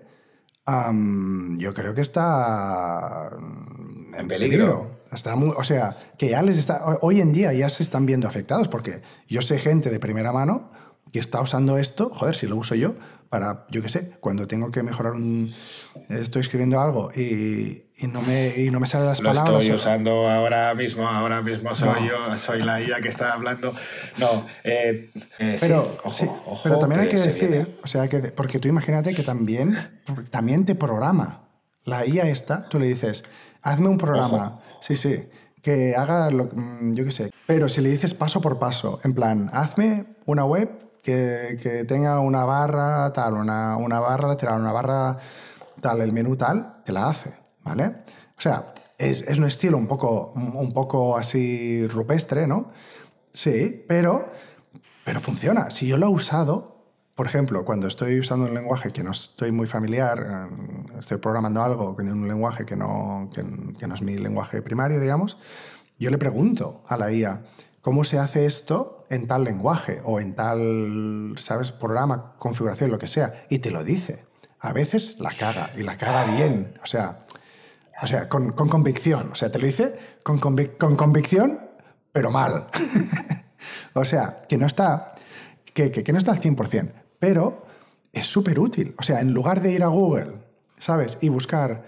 yo creo que está en peligro o sea, que ya les está, hoy en día ya se están viendo afectados porque yo sé gente de primera mano que está usando esto, joder, si lo uso yo, para, yo qué sé, cuando tengo que mejorar un... Estoy escribiendo algo y, y no, me, y no me salen las palabras. Lo estoy usando ahora mismo, ahora mismo soy yo, soy la IA que está hablando. No, eh, eh, pero, sí, ojo, pero también hay que decir, o sea, que, porque tú imagínate que también, también te programa. La IA esta, tú le dices, hazme un programa Sí, sí. Que haga lo mm, yo qué sé. Pero si le dices paso por paso, en plan, hazme una web que, que tenga una barra tal, una, una barra lateral, una barra tal, el menú tal, te la hace, ¿vale? O sea, es, es un estilo un poco, un poco así rupestre, ¿no? Sí, pero, pero funciona. Si yo lo he usado, por ejemplo, cuando estoy usando un lenguaje que no estoy muy familiar, eh, estoy programando algo en un lenguaje que no, que, no es mi lenguaje primario, digamos, yo le pregunto a la IA, ¿cómo se hace esto en tal lenguaje o en tal, ¿sabes?, programa, configuración, lo que sea, y te lo dice. A veces la caga, y la caga bien, o sea, o sea con, convicción, o sea, te lo dice con, con convicción, pero mal. o sea, que no está, que, que, que no está al 100%, pero es súper útil. O sea, en lugar de ir a Google, ¿sabes? Y buscar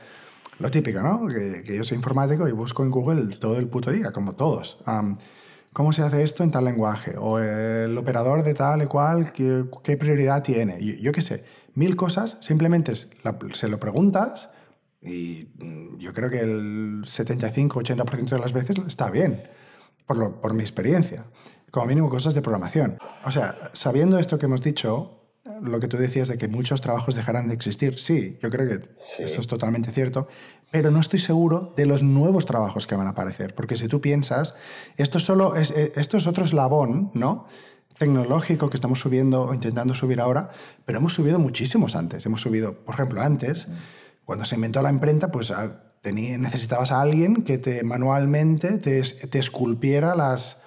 lo típico, ¿no? Que, yo soy informático y busco en Google todo el puto día, como todos. ¿Cómo se hace esto en tal lenguaje? O el operador de tal y cual, ¿qué, prioridad tiene? Yo, qué sé, mil cosas, simplemente se lo preguntas y mm, yo creo que el 75-80% de las veces está bien, por, por mi experiencia. Como mínimo cosas de programación. O sea, sabiendo esto que hemos dicho, lo que tú decías de que muchos trabajos dejarán de existir. Sí, yo creo que esto es totalmente cierto, pero no estoy seguro de los nuevos trabajos que van a aparecer, porque si tú piensas, esto, solo es, eh, esto es otro eslabón, ¿no? tecnológico que estamos subiendo o intentando subir ahora, pero hemos subido muchísimos antes. Hemos subido, por ejemplo, antes, cuando se inventó la imprenta, pues ah, necesitabas a alguien que te manualmente te, te esculpiera las,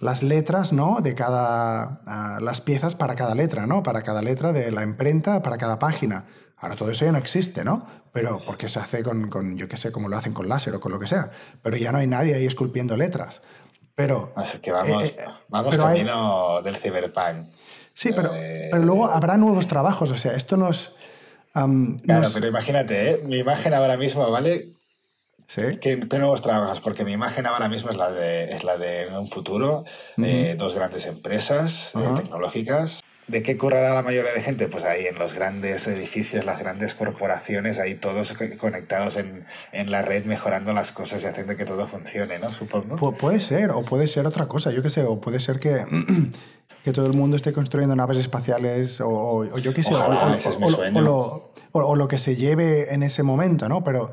las letras, ¿no? De cada. Ah, las piezas para cada letra, ¿no? Para cada letra de la imprenta, para cada página. Ahora todo eso ya no existe, ¿no? Pero porque se hace con, con yo qué sé, como lo hacen con láser o con lo que sea. Pero ya no hay nadie ahí esculpiendo letras. Pero. Así que vamos, eh, eh, camino del cyberpunk. Sí, pero, eh, pero luego habrá nuevos trabajos. O sea, esto nos. claro, pero imagínate, ¿eh? mi imagen ahora mismo, ¿vale? ¿Qué, nuevos trabajas? Porque mi imagen ahora mismo es la de, es la de un futuro, de dos grandes empresas eh, tecnológicas. ¿De qué currará la mayoría de gente? Pues ahí en los grandes edificios, las grandes corporaciones, ahí todos conectados en, en la red, mejorando las cosas y haciendo que todo funcione, ¿no? Supongo. puede ser, o puede ser otra cosa, yo qué sé, o puede ser que, que todo el mundo esté construyendo naves espaciales, o, yo qué sé, o, lo que se lleve en ese momento, ¿no? Pero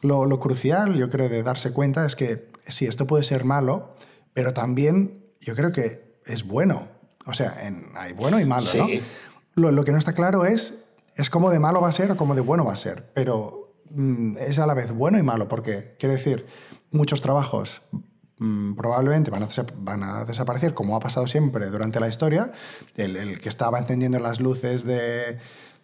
lo, crucial, yo creo, de darse cuenta es que sí, esto puede ser malo, pero también yo creo que es bueno. O sea, hay bueno y malo, ¿no? Lo, que no está claro es, es cómo de malo va a ser o cómo de bueno va a ser, pero mm, es a la vez bueno y malo, porque, quiere decir, muchos trabajos mm, probablemente van a, van a, desaparecer, como ha pasado siempre durante la historia. el que estaba encendiendo las luces de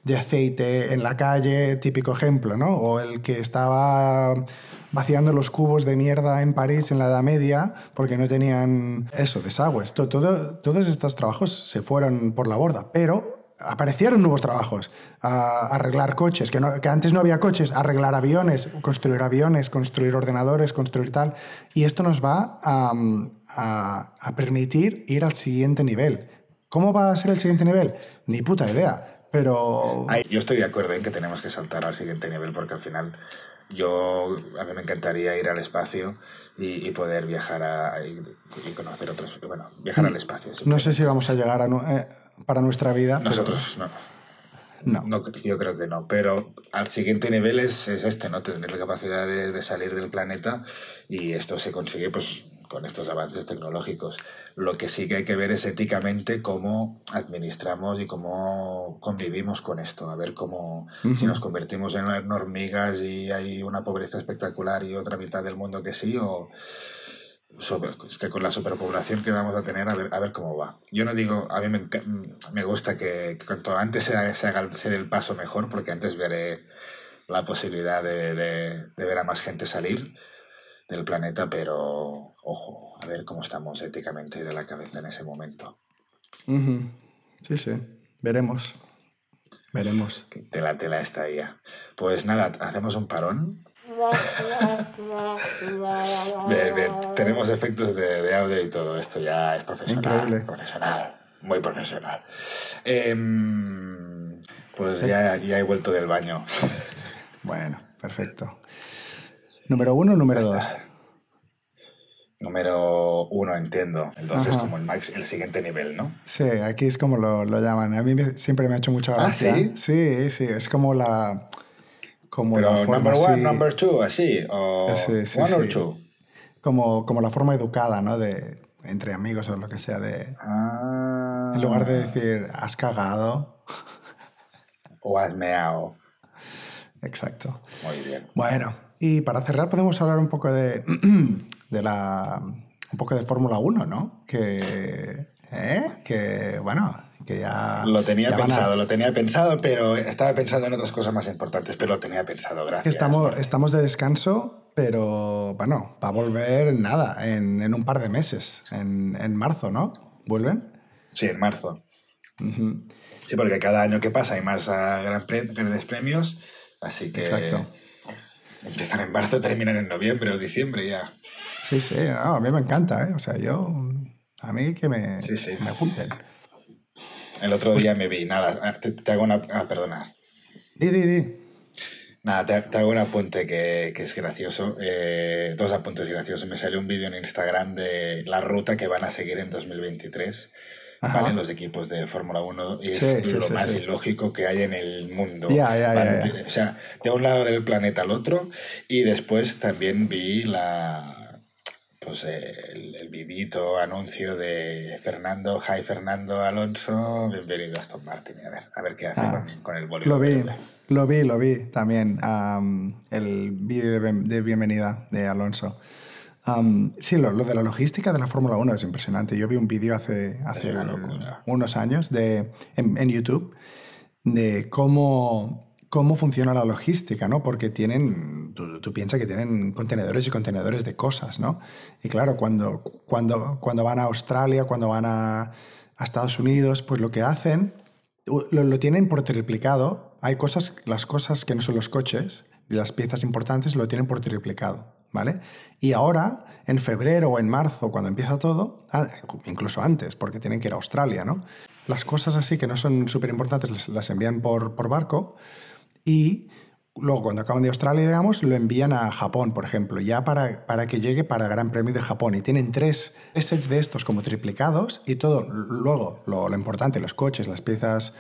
de aceite en la calle, típico ejemplo, ¿no? O el que estaba vaciando los cubos de mierda en París en la Edad Media porque no tenían eso, desagües. Todo, todos estos trabajos se fueron por la borda, pero aparecieron nuevos trabajos. a arreglar coches, que, no- antes no había coches, arreglar aviones, construir aviones, construir ordenadores, construir tal. Y esto nos va a- a permitir ir al siguiente nivel. ¿Cómo va a ser el siguiente nivel? Ni puta idea. Pero... Ay, yo estoy de acuerdo en que tenemos que saltar al siguiente nivel porque al final yo a mí me encantaría ir al espacio y, y poder viajar a, y, y conocer otros bueno viajar al espacio Mm. No sé si vamos a llegar a eh, para nuestra vida. pero- nosotros no, No. no yo creo que no pero al siguiente nivel es, es este no tener la capacidad de, de salir del planeta y esto se consigue pues con estos avances tecnológicos. Lo que sí que hay que ver es éticamente cómo administramos y cómo convivimos con esto. A ver cómo si nos convertimos en hormigas y hay una pobreza espectacular y otra mitad del mundo que sí o sobre- es que con la superpoblación que vamos a tener, a ver, a ver cómo va. Yo no digo, a mí me, gusta que, que cuanto antes se, haga- se haga se dé el paso mejor, porque antes veré la posibilidad de, de- de ver a más gente salir del planeta, pero ojo, a ver cómo estamos éticamente de la cabeza en ese momento. Sí, sí. Veremos. Veremos. Que Tela, tela está ya. Pues nada, hacemos un parón. Bien, bien. Tenemos efectos de, de audio y todo. Esto ya es profesional. Increíble. Profesional. Muy profesional. Em, pues ya, ya he vuelto del baño. Bueno, perfecto. Número uno, número Ya dos. Número uno, entiendo. El dos es como el, max, el siguiente nivel, ¿no? Sí, aquí es como lo, lo llaman. A mí me- siempre me ha hecho mucha ¿Ah, gracia. sí? Sí, sí, es como la. Como la Pero forma number one, así- number two, así. O Sí, sí, one or two. como, como la forma educada, ¿no? De entre amigos o lo que sea, de Ah. en lugar de decir has cagado. O has meado. Exacto. Muy bien. Bueno, y para cerrar podemos hablar un poco de, de la un poco de Fórmula 1, ¿no? Que ¿eh? que bueno, que ya Lo tenía ya van a- pensado, lo tenía pensado, pero estaba pensando en otras cosas más importantes, pero lo tenía pensado, gracias. estamos estamos de descanso, pero bueno, va a volver nada, en, en un par de meses, en, en marzo, ¿no? ¿Vuelven? Sí, en marzo. Sí, porque cada año que pasa hay más ah, grandes premios, así que Exacto. Empiezan en marzo, terminan en noviembre o diciembre ya. Sí, sí, no, a mí me encanta, ¿eh? O sea, yo a mí que me, Sí, sí. me apunten. El otro día me vi, nada, ah, te, te hago una... Ah, perdona. Di, di, di. Nada, te, te hago un apunte que, que es gracioso. eh, dos apuntes graciosos. Me salió un vídeo en Instagram de la ruta que van a seguir en 2023. ¿Vale? Los equipos de Fórmula 1 y es Sí, sí, lo sí, más ilógico que hay en el mundo. Ya, ya. O sea, de un lado del planeta al otro y después también vi la pues el, el vidito anuncio de Fernando, hi Fernando Alonso, bienvenido a Aston Martin. A ver, a ver qué hace Ah, con, con el boli. Lo vi, lo vi, lo vi también. am, el vídeo de bienvenida de Alonso. Sí, lo, lo de la logística de la Fórmula 1 es impresionante. Yo vi un vídeo hace, unos años de, en, en YouTube de cómo, cómo funciona la logística, ¿no? Porque tienen, tú, tú piensas que tienen contenedores y contenedores de cosas, ¿no? Y claro, cuando, cuando, cuando van a Australia, cuando van a, a Estados Unidos, pues lo que hacen, lo, lo tienen por triplicado. Hay cosas, las cosas que no son los coches, y las piezas importantes lo tienen por triplicado, ¿vale? Y ahora, en febrero o en marzo, cuando empieza todo, ah, incluso antes, porque tienen que ir a Australia, ¿no? Las cosas así que no son súper importantes las- envían por, por barco y luego cuando acaban de Australia, digamos, lo envían a Japón, por ejemplo, ya para, para que llegue para el Gran Premio de Japón. Y tienen tres, tres sets de estos como triplicados y todo, luego lo, lo importante, los coches, las piezas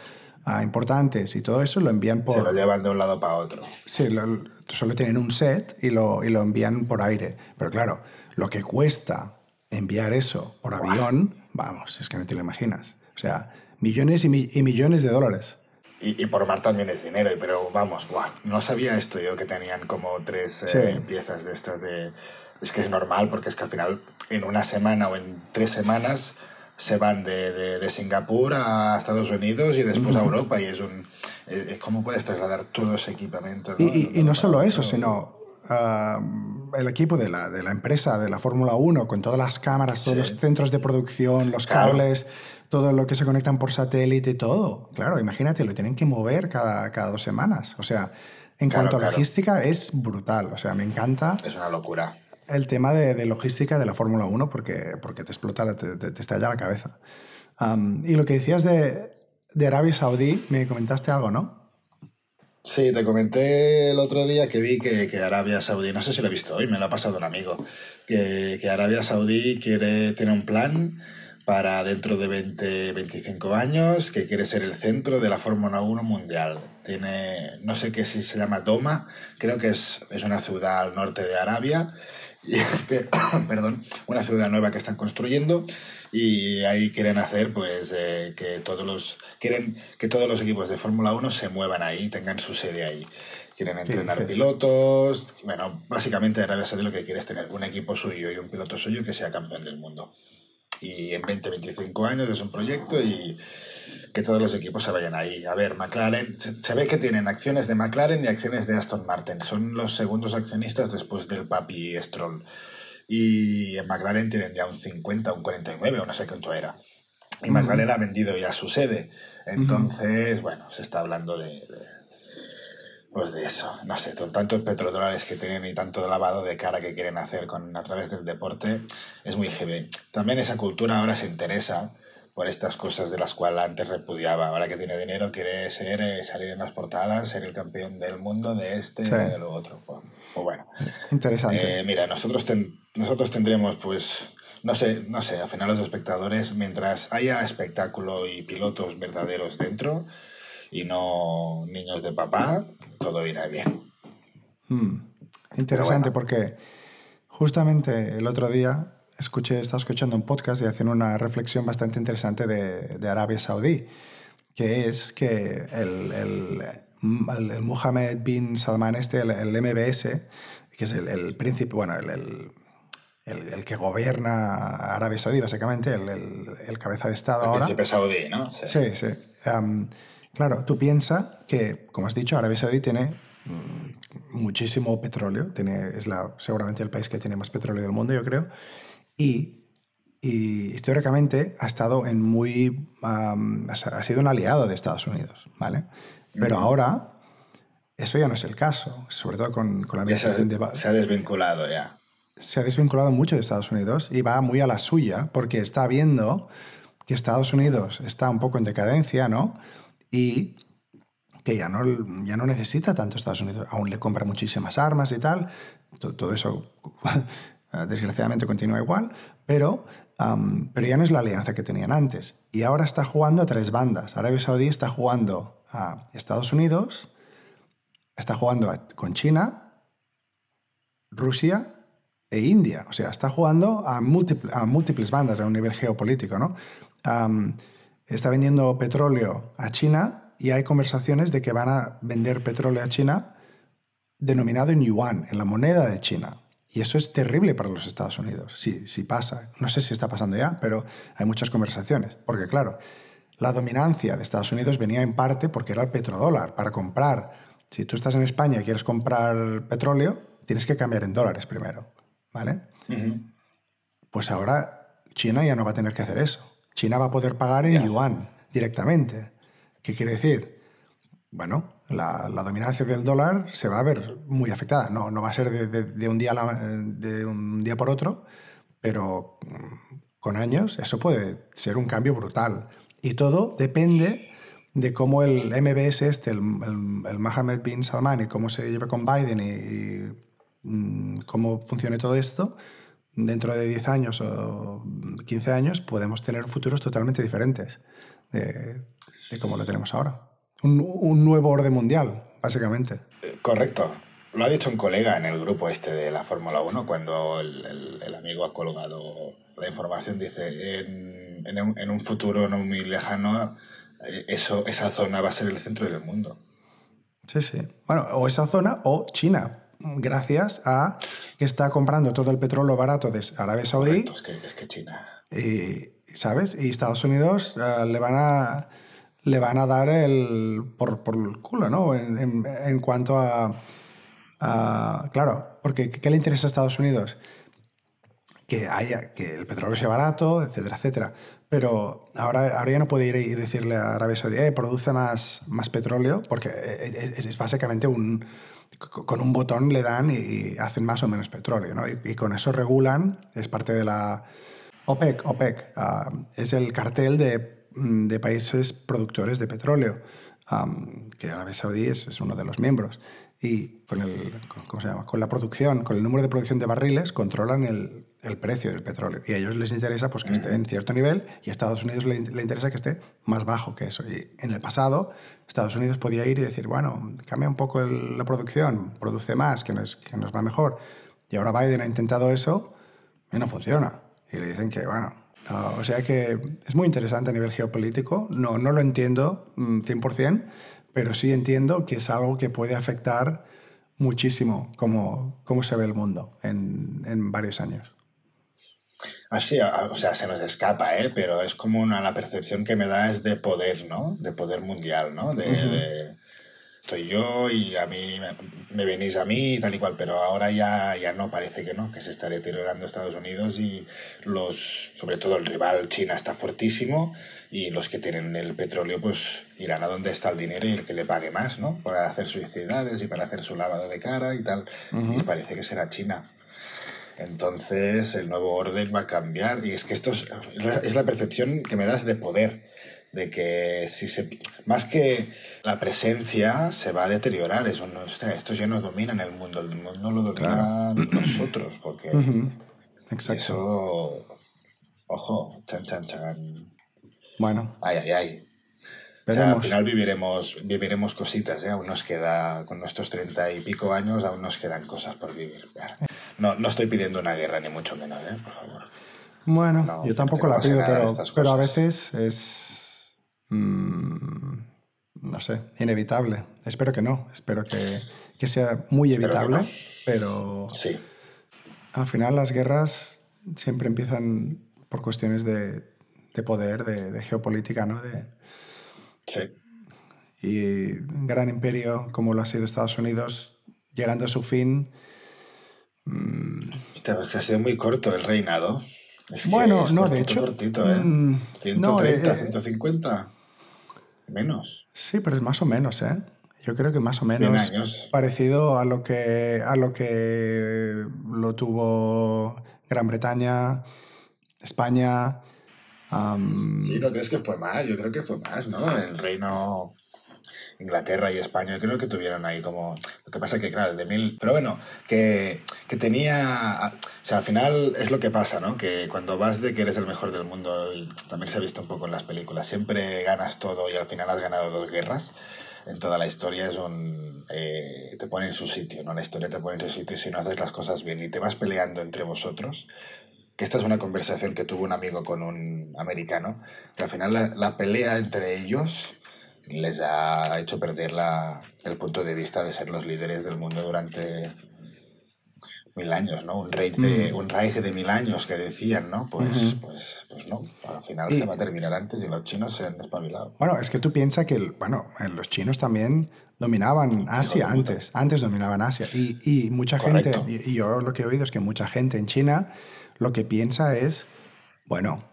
ah, importantes y todo eso lo envían por... Se lo llevan de un lado para otro. Sí, lo- solo tienen un set y lo, y lo envían por aire. Pero claro, lo que cuesta enviar eso por avión, vamos, es que no te lo imaginas. O sea, millones y, mi- y millones de dólares. Y, y por mar también es dinero, pero vamos, guau, no sabía esto yo que tenían como tres eh, Sí. piezas de estas de... Es que es normal, porque es que al final en una semana o en tres semanas se van de, de- de Singapur a Estados Unidos y después a Europa y es un... es- es ¿Cómo puedes trasladar todo ese equipamiento? Y, y- y no solo eso, sino ah, el equipo de la, de la empresa de la Fórmula 1 con todas las cámaras, todos los centros de producción, los cables, todo lo que se conectan por satélite todo. Claro, imagínate, lo tienen que mover cada, cada dos semanas. O sea, en cuanto a logística es brutal. O sea, me encanta. Es una locura. El tema de, logística de la Fórmula 1 porque, porque te explota, te, te, estalla la cabeza. y lo que decías de, de Arabia Saudí, me comentaste algo, ¿no? Sí, te comenté el otro día que vi que, que, Arabia Saudí, no sé si lo he visto hoy, me lo ha pasado un amigo, que, que Arabia Saudí quiere, tiene un plan para dentro de 20, 25 años, que quiere ser el centro de la Fórmula 1 mundial. Tiene, no sé qué si se llama Doma, creo que es, es una ciudad al norte de Arabia, perdón, una ciudad nueva que están construyendo y ahí quieren hacer pues eh, que todos los quieren que todos los equipos de Fórmula 1 se muevan ahí, tengan su sede ahí. Quieren entrenar pilotos, bueno, básicamente Arabia Saudí lo que quiere es tener un equipo suyo y un piloto suyo que sea campeón del mundo. Y en 20, 25 años es un proyecto y que todos los equipos se vayan ahí. A ver, McLaren, se, ve que tienen acciones de McLaren y acciones de Aston Martin. Son los segundos accionistas después del papi Stroll. Y en McLaren tienen ya un 50, un 49, o no sé cuánto era. Y McLaren ha vendido ya su sede. Entonces, bueno, se está hablando de, pues de eso, no sé, con tantos petrodólares que tienen y tanto lavado de cara que quieren hacer con, a través del deporte, es muy heavy. También esa cultura ahora se interesa por estas cosas de las cuales antes repudiaba. Ahora que tiene dinero quiere ser, eh, salir en las portadas, ser el campeón del mundo de este y de lo otro. Pues, pues bueno. Interesante. Eh, mira, nosotros, nosotros tendremos, pues, no sé, no sé, al final los espectadores, mientras haya espectáculo y pilotos verdaderos dentro y no niños de papá, todo irá bien. Hmm. Interesante porque justamente el otro día escuché, estaba escuchando un podcast y hacen una reflexión bastante interesante de, de Arabia Saudí, que es que el, el, el, Mohammed bin Salman este, el, MBS, que es el, príncipe, bueno, el, el, que gobierna Arabia Saudí, básicamente, el, cabeza de Estado ahora. El príncipe saudí, ¿no? Sí, sí. claro, tú piensas que, como has dicho, Arabia Saudí tiene mm, muchísimo petróleo, tiene, es la, seguramente el país que tiene más petróleo del mundo, yo creo, y, históricamente ha estado en muy. ha sido un aliado de Estados Unidos, ¿vale? Pero ahora eso ya no es el caso, sobre todo con, con la administración de... Se ha desvinculado ya. Se ha desvinculado mucho de Estados Unidos y va muy a la suya porque está viendo que Estados Unidos está un poco en decadencia, ¿no? Y que ya no, ya no necesita tanto Estados Unidos, aún le compra muchísimas armas y tal, todo eso desgraciadamente continúa igual, pero, pero ya no es la alianza que tenían antes. Y ahora está jugando a tres bandas. Arabia Saudí está jugando a Estados Unidos, está jugando con China, Rusia e India. O sea, está jugando a, múltiples bandas a un nivel geopolítico. está vendiendo petróleo a China y hay conversaciones de que van a vender petróleo a China denominado en yuan, en la moneda de China. Y eso es terrible para los Estados Unidos, sí, sí pasa. No sé si está pasando ya, pero hay muchas conversaciones. Porque claro, la dominancia de Estados Unidos venía en parte porque era el petrodólar. Para comprar, si tú estás en España y quieres comprar petróleo, tienes que cambiar en dólares primero, ¿vale? Pues ahora China ya no va a tener que hacer eso. China va a poder pagar en yuan directamente. ¿Qué quiere decir? Bueno, la, dominancia del dólar se va a ver muy afectada. No, no va a ser de, un día de un día por otro, pero mm, con años eso puede ser un cambio brutal. Y todo depende de cómo el MBS este, el, Mohammed bin Salman, y cómo se lleva con Biden y, mm, cómo funcione todo esto, dentro de 10 años o 15 años podemos tener futuros totalmente diferentes de, de cómo lo tenemos ahora un, nuevo orden mundial, básicamente. Correcto. Lo ha dicho un colega en el grupo este de la Fórmula 1 cuando el, amigo ha colgado la información. Dice, en, en, un, futuro no muy lejano, eh, eso, esa zona va a ser el centro del mundo. Sí, sí. Bueno, o esa zona o China, gracias a que está comprando todo el petróleo barato de Arabia Saudí. es, que, es que China. Y, ¿Sabes? Y Estados Unidos eh, le van a le van a dar el por, por el culo, ¿no? En, en, cuanto a, claro, porque ¿qué le interesa a Estados Unidos? Que, haya, que el petróleo sea barato, etcétera, etcétera. Pero ahora, ahora ya no puede ir y decirle a Arabia Saudí, eh, produce más, más petróleo, porque es, es básicamente un, con un botón le dan y hacen más o menos petróleo, ¿no? y, con eso regulan, es parte de la OPEC, OPEC ah, es el cartel de, de, países productores de petróleo, um, que Arabia Saudí es, es, uno de los miembros. Y con, el, ¿cómo se llama? con la producción, con el número de producción de barriles, controlan el, el precio del petróleo. Y a ellos les interesa pues, que esté en cierto nivel y a Estados Unidos le, le, interesa que esté más bajo que eso. Y en el pasado, Estados Unidos podía ir y decir, bueno, cambia un poco la producción, produce más, que nos, que nos va mejor. Y ahora Biden ha intentado eso y no funciona. Y le dicen que, bueno, o sea que es muy interesante a nivel geopolítico. No, no lo entiendo 100%, mm, pero sí entiendo que es algo que puede afectar muchísimo cómo, cómo se ve el mundo en, en varios años. Así, o sea, se nos escapa, ¿eh? Pero es como una, la percepción que me da es de poder, ¿no? De poder mundial, ¿no? De, estoy yo y a mí me, venís a mí y tal y cual, pero ahora ya, ya no, parece que no, que se está deteriorando Estados Unidos y los, sobre todo el rival China está fuertísimo y los que tienen el petróleo pues irán a donde está el dinero y el que le pague más, ¿no? Para hacer suicidades y para hacer su lavado de cara y tal. Y parece que será China. Entonces el nuevo orden va a cambiar y es que esto es, la percepción que me das de poder, de que si se, más que la presencia se va a deteriorar, eso no, estos ya no dominan el mundo, el mundo lo dominan nosotros, porque Exacto. eso, ojo, chan, chan, chan. Bueno. Ay, ay, ay. O sea, al final viviremos, viviremos cositas, ¿eh? aún nos queda, con nuestros treinta y pico años, aún nos quedan cosas por vivir. No, no estoy pidiendo una guerra, ni mucho menos, ¿eh? por favor. Bueno, yo tampoco la pido, pero, pero a veces es. Mm, no sé, inevitable. Espero que no. Espero que, que sea muy evitable, pero. Sí. Al final, las guerras siempre empiezan por cuestiones de, de poder, de, de, geopolítica, ¿no? De, sí. Y un gran imperio como lo ha sido Estados Unidos, llegando a su fin Mm. ha sido muy corto el reinado. bueno, no, de hecho. Cortito, ¿eh? 130, 150. Eh, menos. Sí, pero es más o menos, ¿eh? Yo creo que más o menos parecido a lo que a lo que lo tuvo Gran Bretaña, España. Sí, ¿no crees que fue más? Yo creo que fue más, ¿no? El reino Inglaterra y España, creo que tuvieron ahí como... Lo que pasa que, claro, de mil... Pero bueno, que, que tenía... O sea, al final es lo que pasa, ¿no? Que cuando vas de que eres el mejor del mundo, y también se ha visto un poco en las películas, siempre ganas todo y al final has ganado dos guerras en toda la historia es un... Eh, te pone en su sitio, ¿no? La historia te pone en su sitio si no haces las cosas bien y te vas peleando entre vosotros. Que esta es una conversación que tuvo un amigo con un americano, que al final la, la pelea entre ellos les ha hecho perder la, el punto de vista de ser los líderes del mundo durante mil años, ¿no? Un Reich de, mm. un Reich de mil años que decían, ¿no? Pues, pues, pues no, al final se va a terminar antes y los chinos se han espabilado. Bueno, es que tú piensas que, bueno, los chinos también dominaban Asia antes, antes dominaban Asia y, y mucha gente, y, y, yo lo que he oído es que mucha gente en China lo que piensa es, bueno,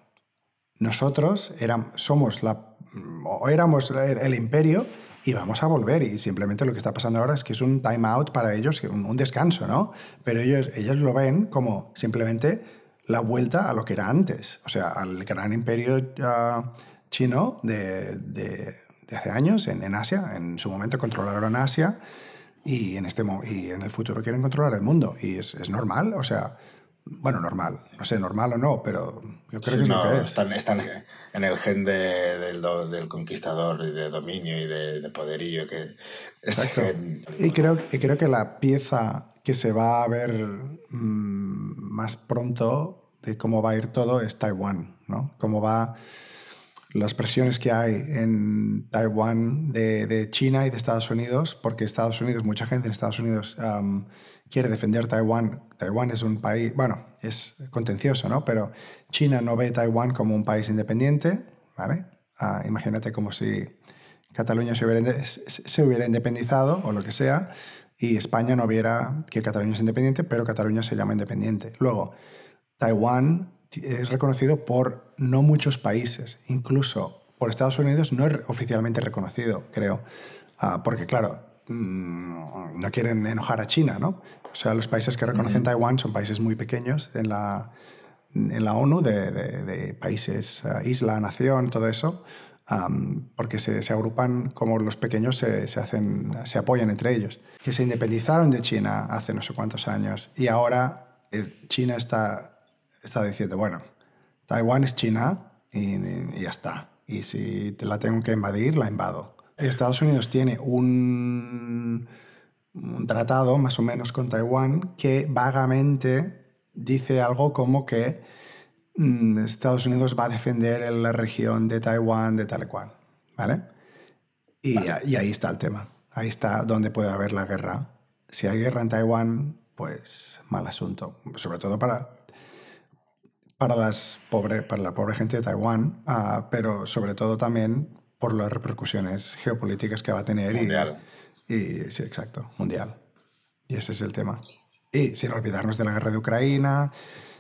nosotros éramos, somos la o éramos el imperio y vamos a volver. Y simplemente lo que está pasando ahora es que es un time out para ellos, un, descanso, ¿no? Pero ellos, ellos lo ven como simplemente la vuelta a lo que era antes, o sea, al gran imperio uh, chino de, de, de, hace años en, en, Asia. En su momento controlaron Asia y en, este, y en el futuro quieren controlar el mundo. Y es, es normal, o sea, bueno, normal. No sé, normal o no, pero yo creo que es lo que es. Están, están, en el gen de, del, del, conquistador y de dominio y de, de poderío. Que y, creo, y creo que la pieza que se va a ver mmm, más pronto de cómo va a ir todo es Taiwán, ¿no? Cómo va las presiones que hay en Taiwán de, de, China y de Estados Unidos, porque Estados Unidos, mucha gente en Estados Unidos um, quiere defender Taiwán. Taiwán es un país, bueno, es contencioso, ¿no? Pero China no ve Taiwán como un país independiente, ¿vale? Ah, imagínate como si Cataluña se hubiera, independizado o lo que sea, y España no viera que Cataluña es independiente, pero Cataluña se llama independiente. Luego, Taiwán es reconocido por no muchos países, incluso por Estados Unidos no es oficialmente reconocido, creo, Ah, porque claro, no quieren enojar a China, ¿no? O sea, los países que reconocen Taiwán son países muy pequeños en la, en la ONU, de, de- de países, ah, isla, nación, todo eso, porque se, se agrupan como los pequeños se, se hacen, se apoyan entre ellos. Que se independizaron de China hace no sé cuántos años y ahora eh, China está, está diciendo, bueno, Taiwán es China y, y ya está. Y si te la tengo que invadir, la invado. Estados Unidos tiene un, un tratado más o menos con Taiwán que vagamente dice algo como que mm, Estados Unidos va a defender la región de Taiwán de tal y cual. ¿Vale? Y, y ahí está el tema. Ahí está donde puede haber la guerra. Si hay guerra en Taiwán, pues mal asunto. Sobre todo para, para, las pobre, para la pobre gente de Taiwán, ah, pero sobre todo también por las repercusiones geopolíticas que va a tener. y- Mundial. Y, sí, exacto, mundial. Y ese es el tema. Y sin olvidarnos de la guerra de Ucrania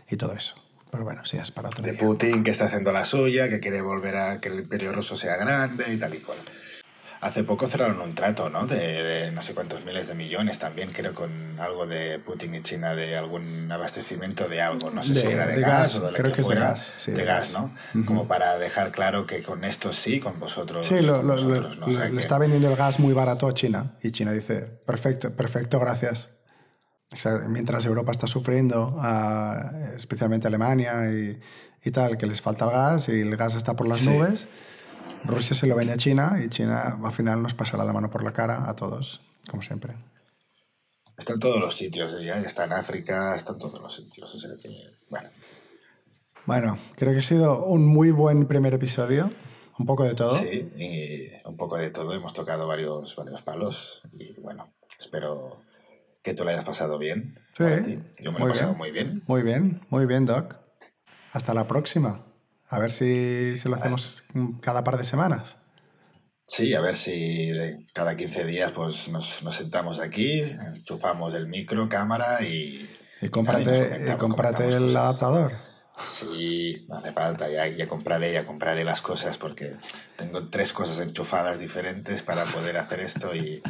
y todo eso. Pero bueno, sí, es para otro De día. Putin que está haciendo la suya, que quiere volver a que el imperio ruso sea grande y tal y cual. Hace poco cerraron un trato, ¿no? De, de no sé cuántos miles de millones también, creo, con algo de Putin y China, de algún abastecimiento de algo. No sé De- si era de, de gas, gas, o de lo creo que, que es de gas, sí, de, gas. ¿no? Como para dejar claro que con esto sí, con vosotros. Sí, lo, lo- vosotros, ¿no? O sea le que- está vendiendo el gas muy barato a China y China dice, perfecto, perfecto, gracias. O sea, mientras Europa está sufriendo, ah, especialmente Alemania y, y tal, que les falta el gas y el gas está por las Sí. nubes, Rusia se lo vende a China y China al final nos pasará la mano por la cara a todos, como siempre. Está en todos los sitios, ya está en África, está en todos los sitios. O sea que, bueno, Bueno, creo que ha sido un muy buen primer episodio, un poco de todo. sí, y un poco de todo. Hemos tocado varios, varios palos y bueno, espero que tú lo hayas pasado bien. Sí. Yo me lo he pasado bien. muy bien. Muy bien, muy bien, Doc. Hasta la próxima. A ver si, si lo hacemos cada par de semanas. Sí, a ver si cada 15 días pues nos, nos sentamos aquí, enchufamos el micro, cámara y... Y cómprate, y cómprate el cosas. adaptador. Sí, no hace falta, ya, ya compraré, ya compraré las cosas porque tengo tres cosas enchufadas diferentes para poder hacer esto y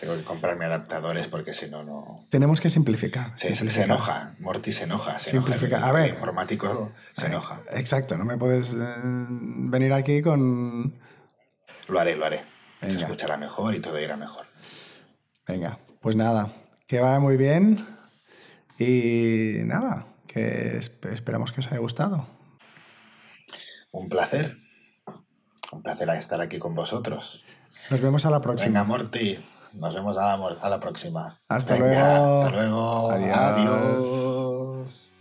tengo que comprarme adaptadores porque si no, no... Tenemos que simplificar. Se, se- enoja, Morty se enoja. Se Simplifica. enoja. A ver. El informático se enoja. Exacto, no me puedes eh, venir aquí con... Lo haré, lo haré. Se escuchará mejor y todo irá mejor. Venga, pues nada, que vaya muy bien y nada, que esp- esperamos que os haya gustado. Un placer. Un placer estar aquí con vosotros. Nos vemos a la próxima. Venga, Morty. Nos vemos a la, a la próxima. Hasta luego. Hasta luego. Adiós. Adiós.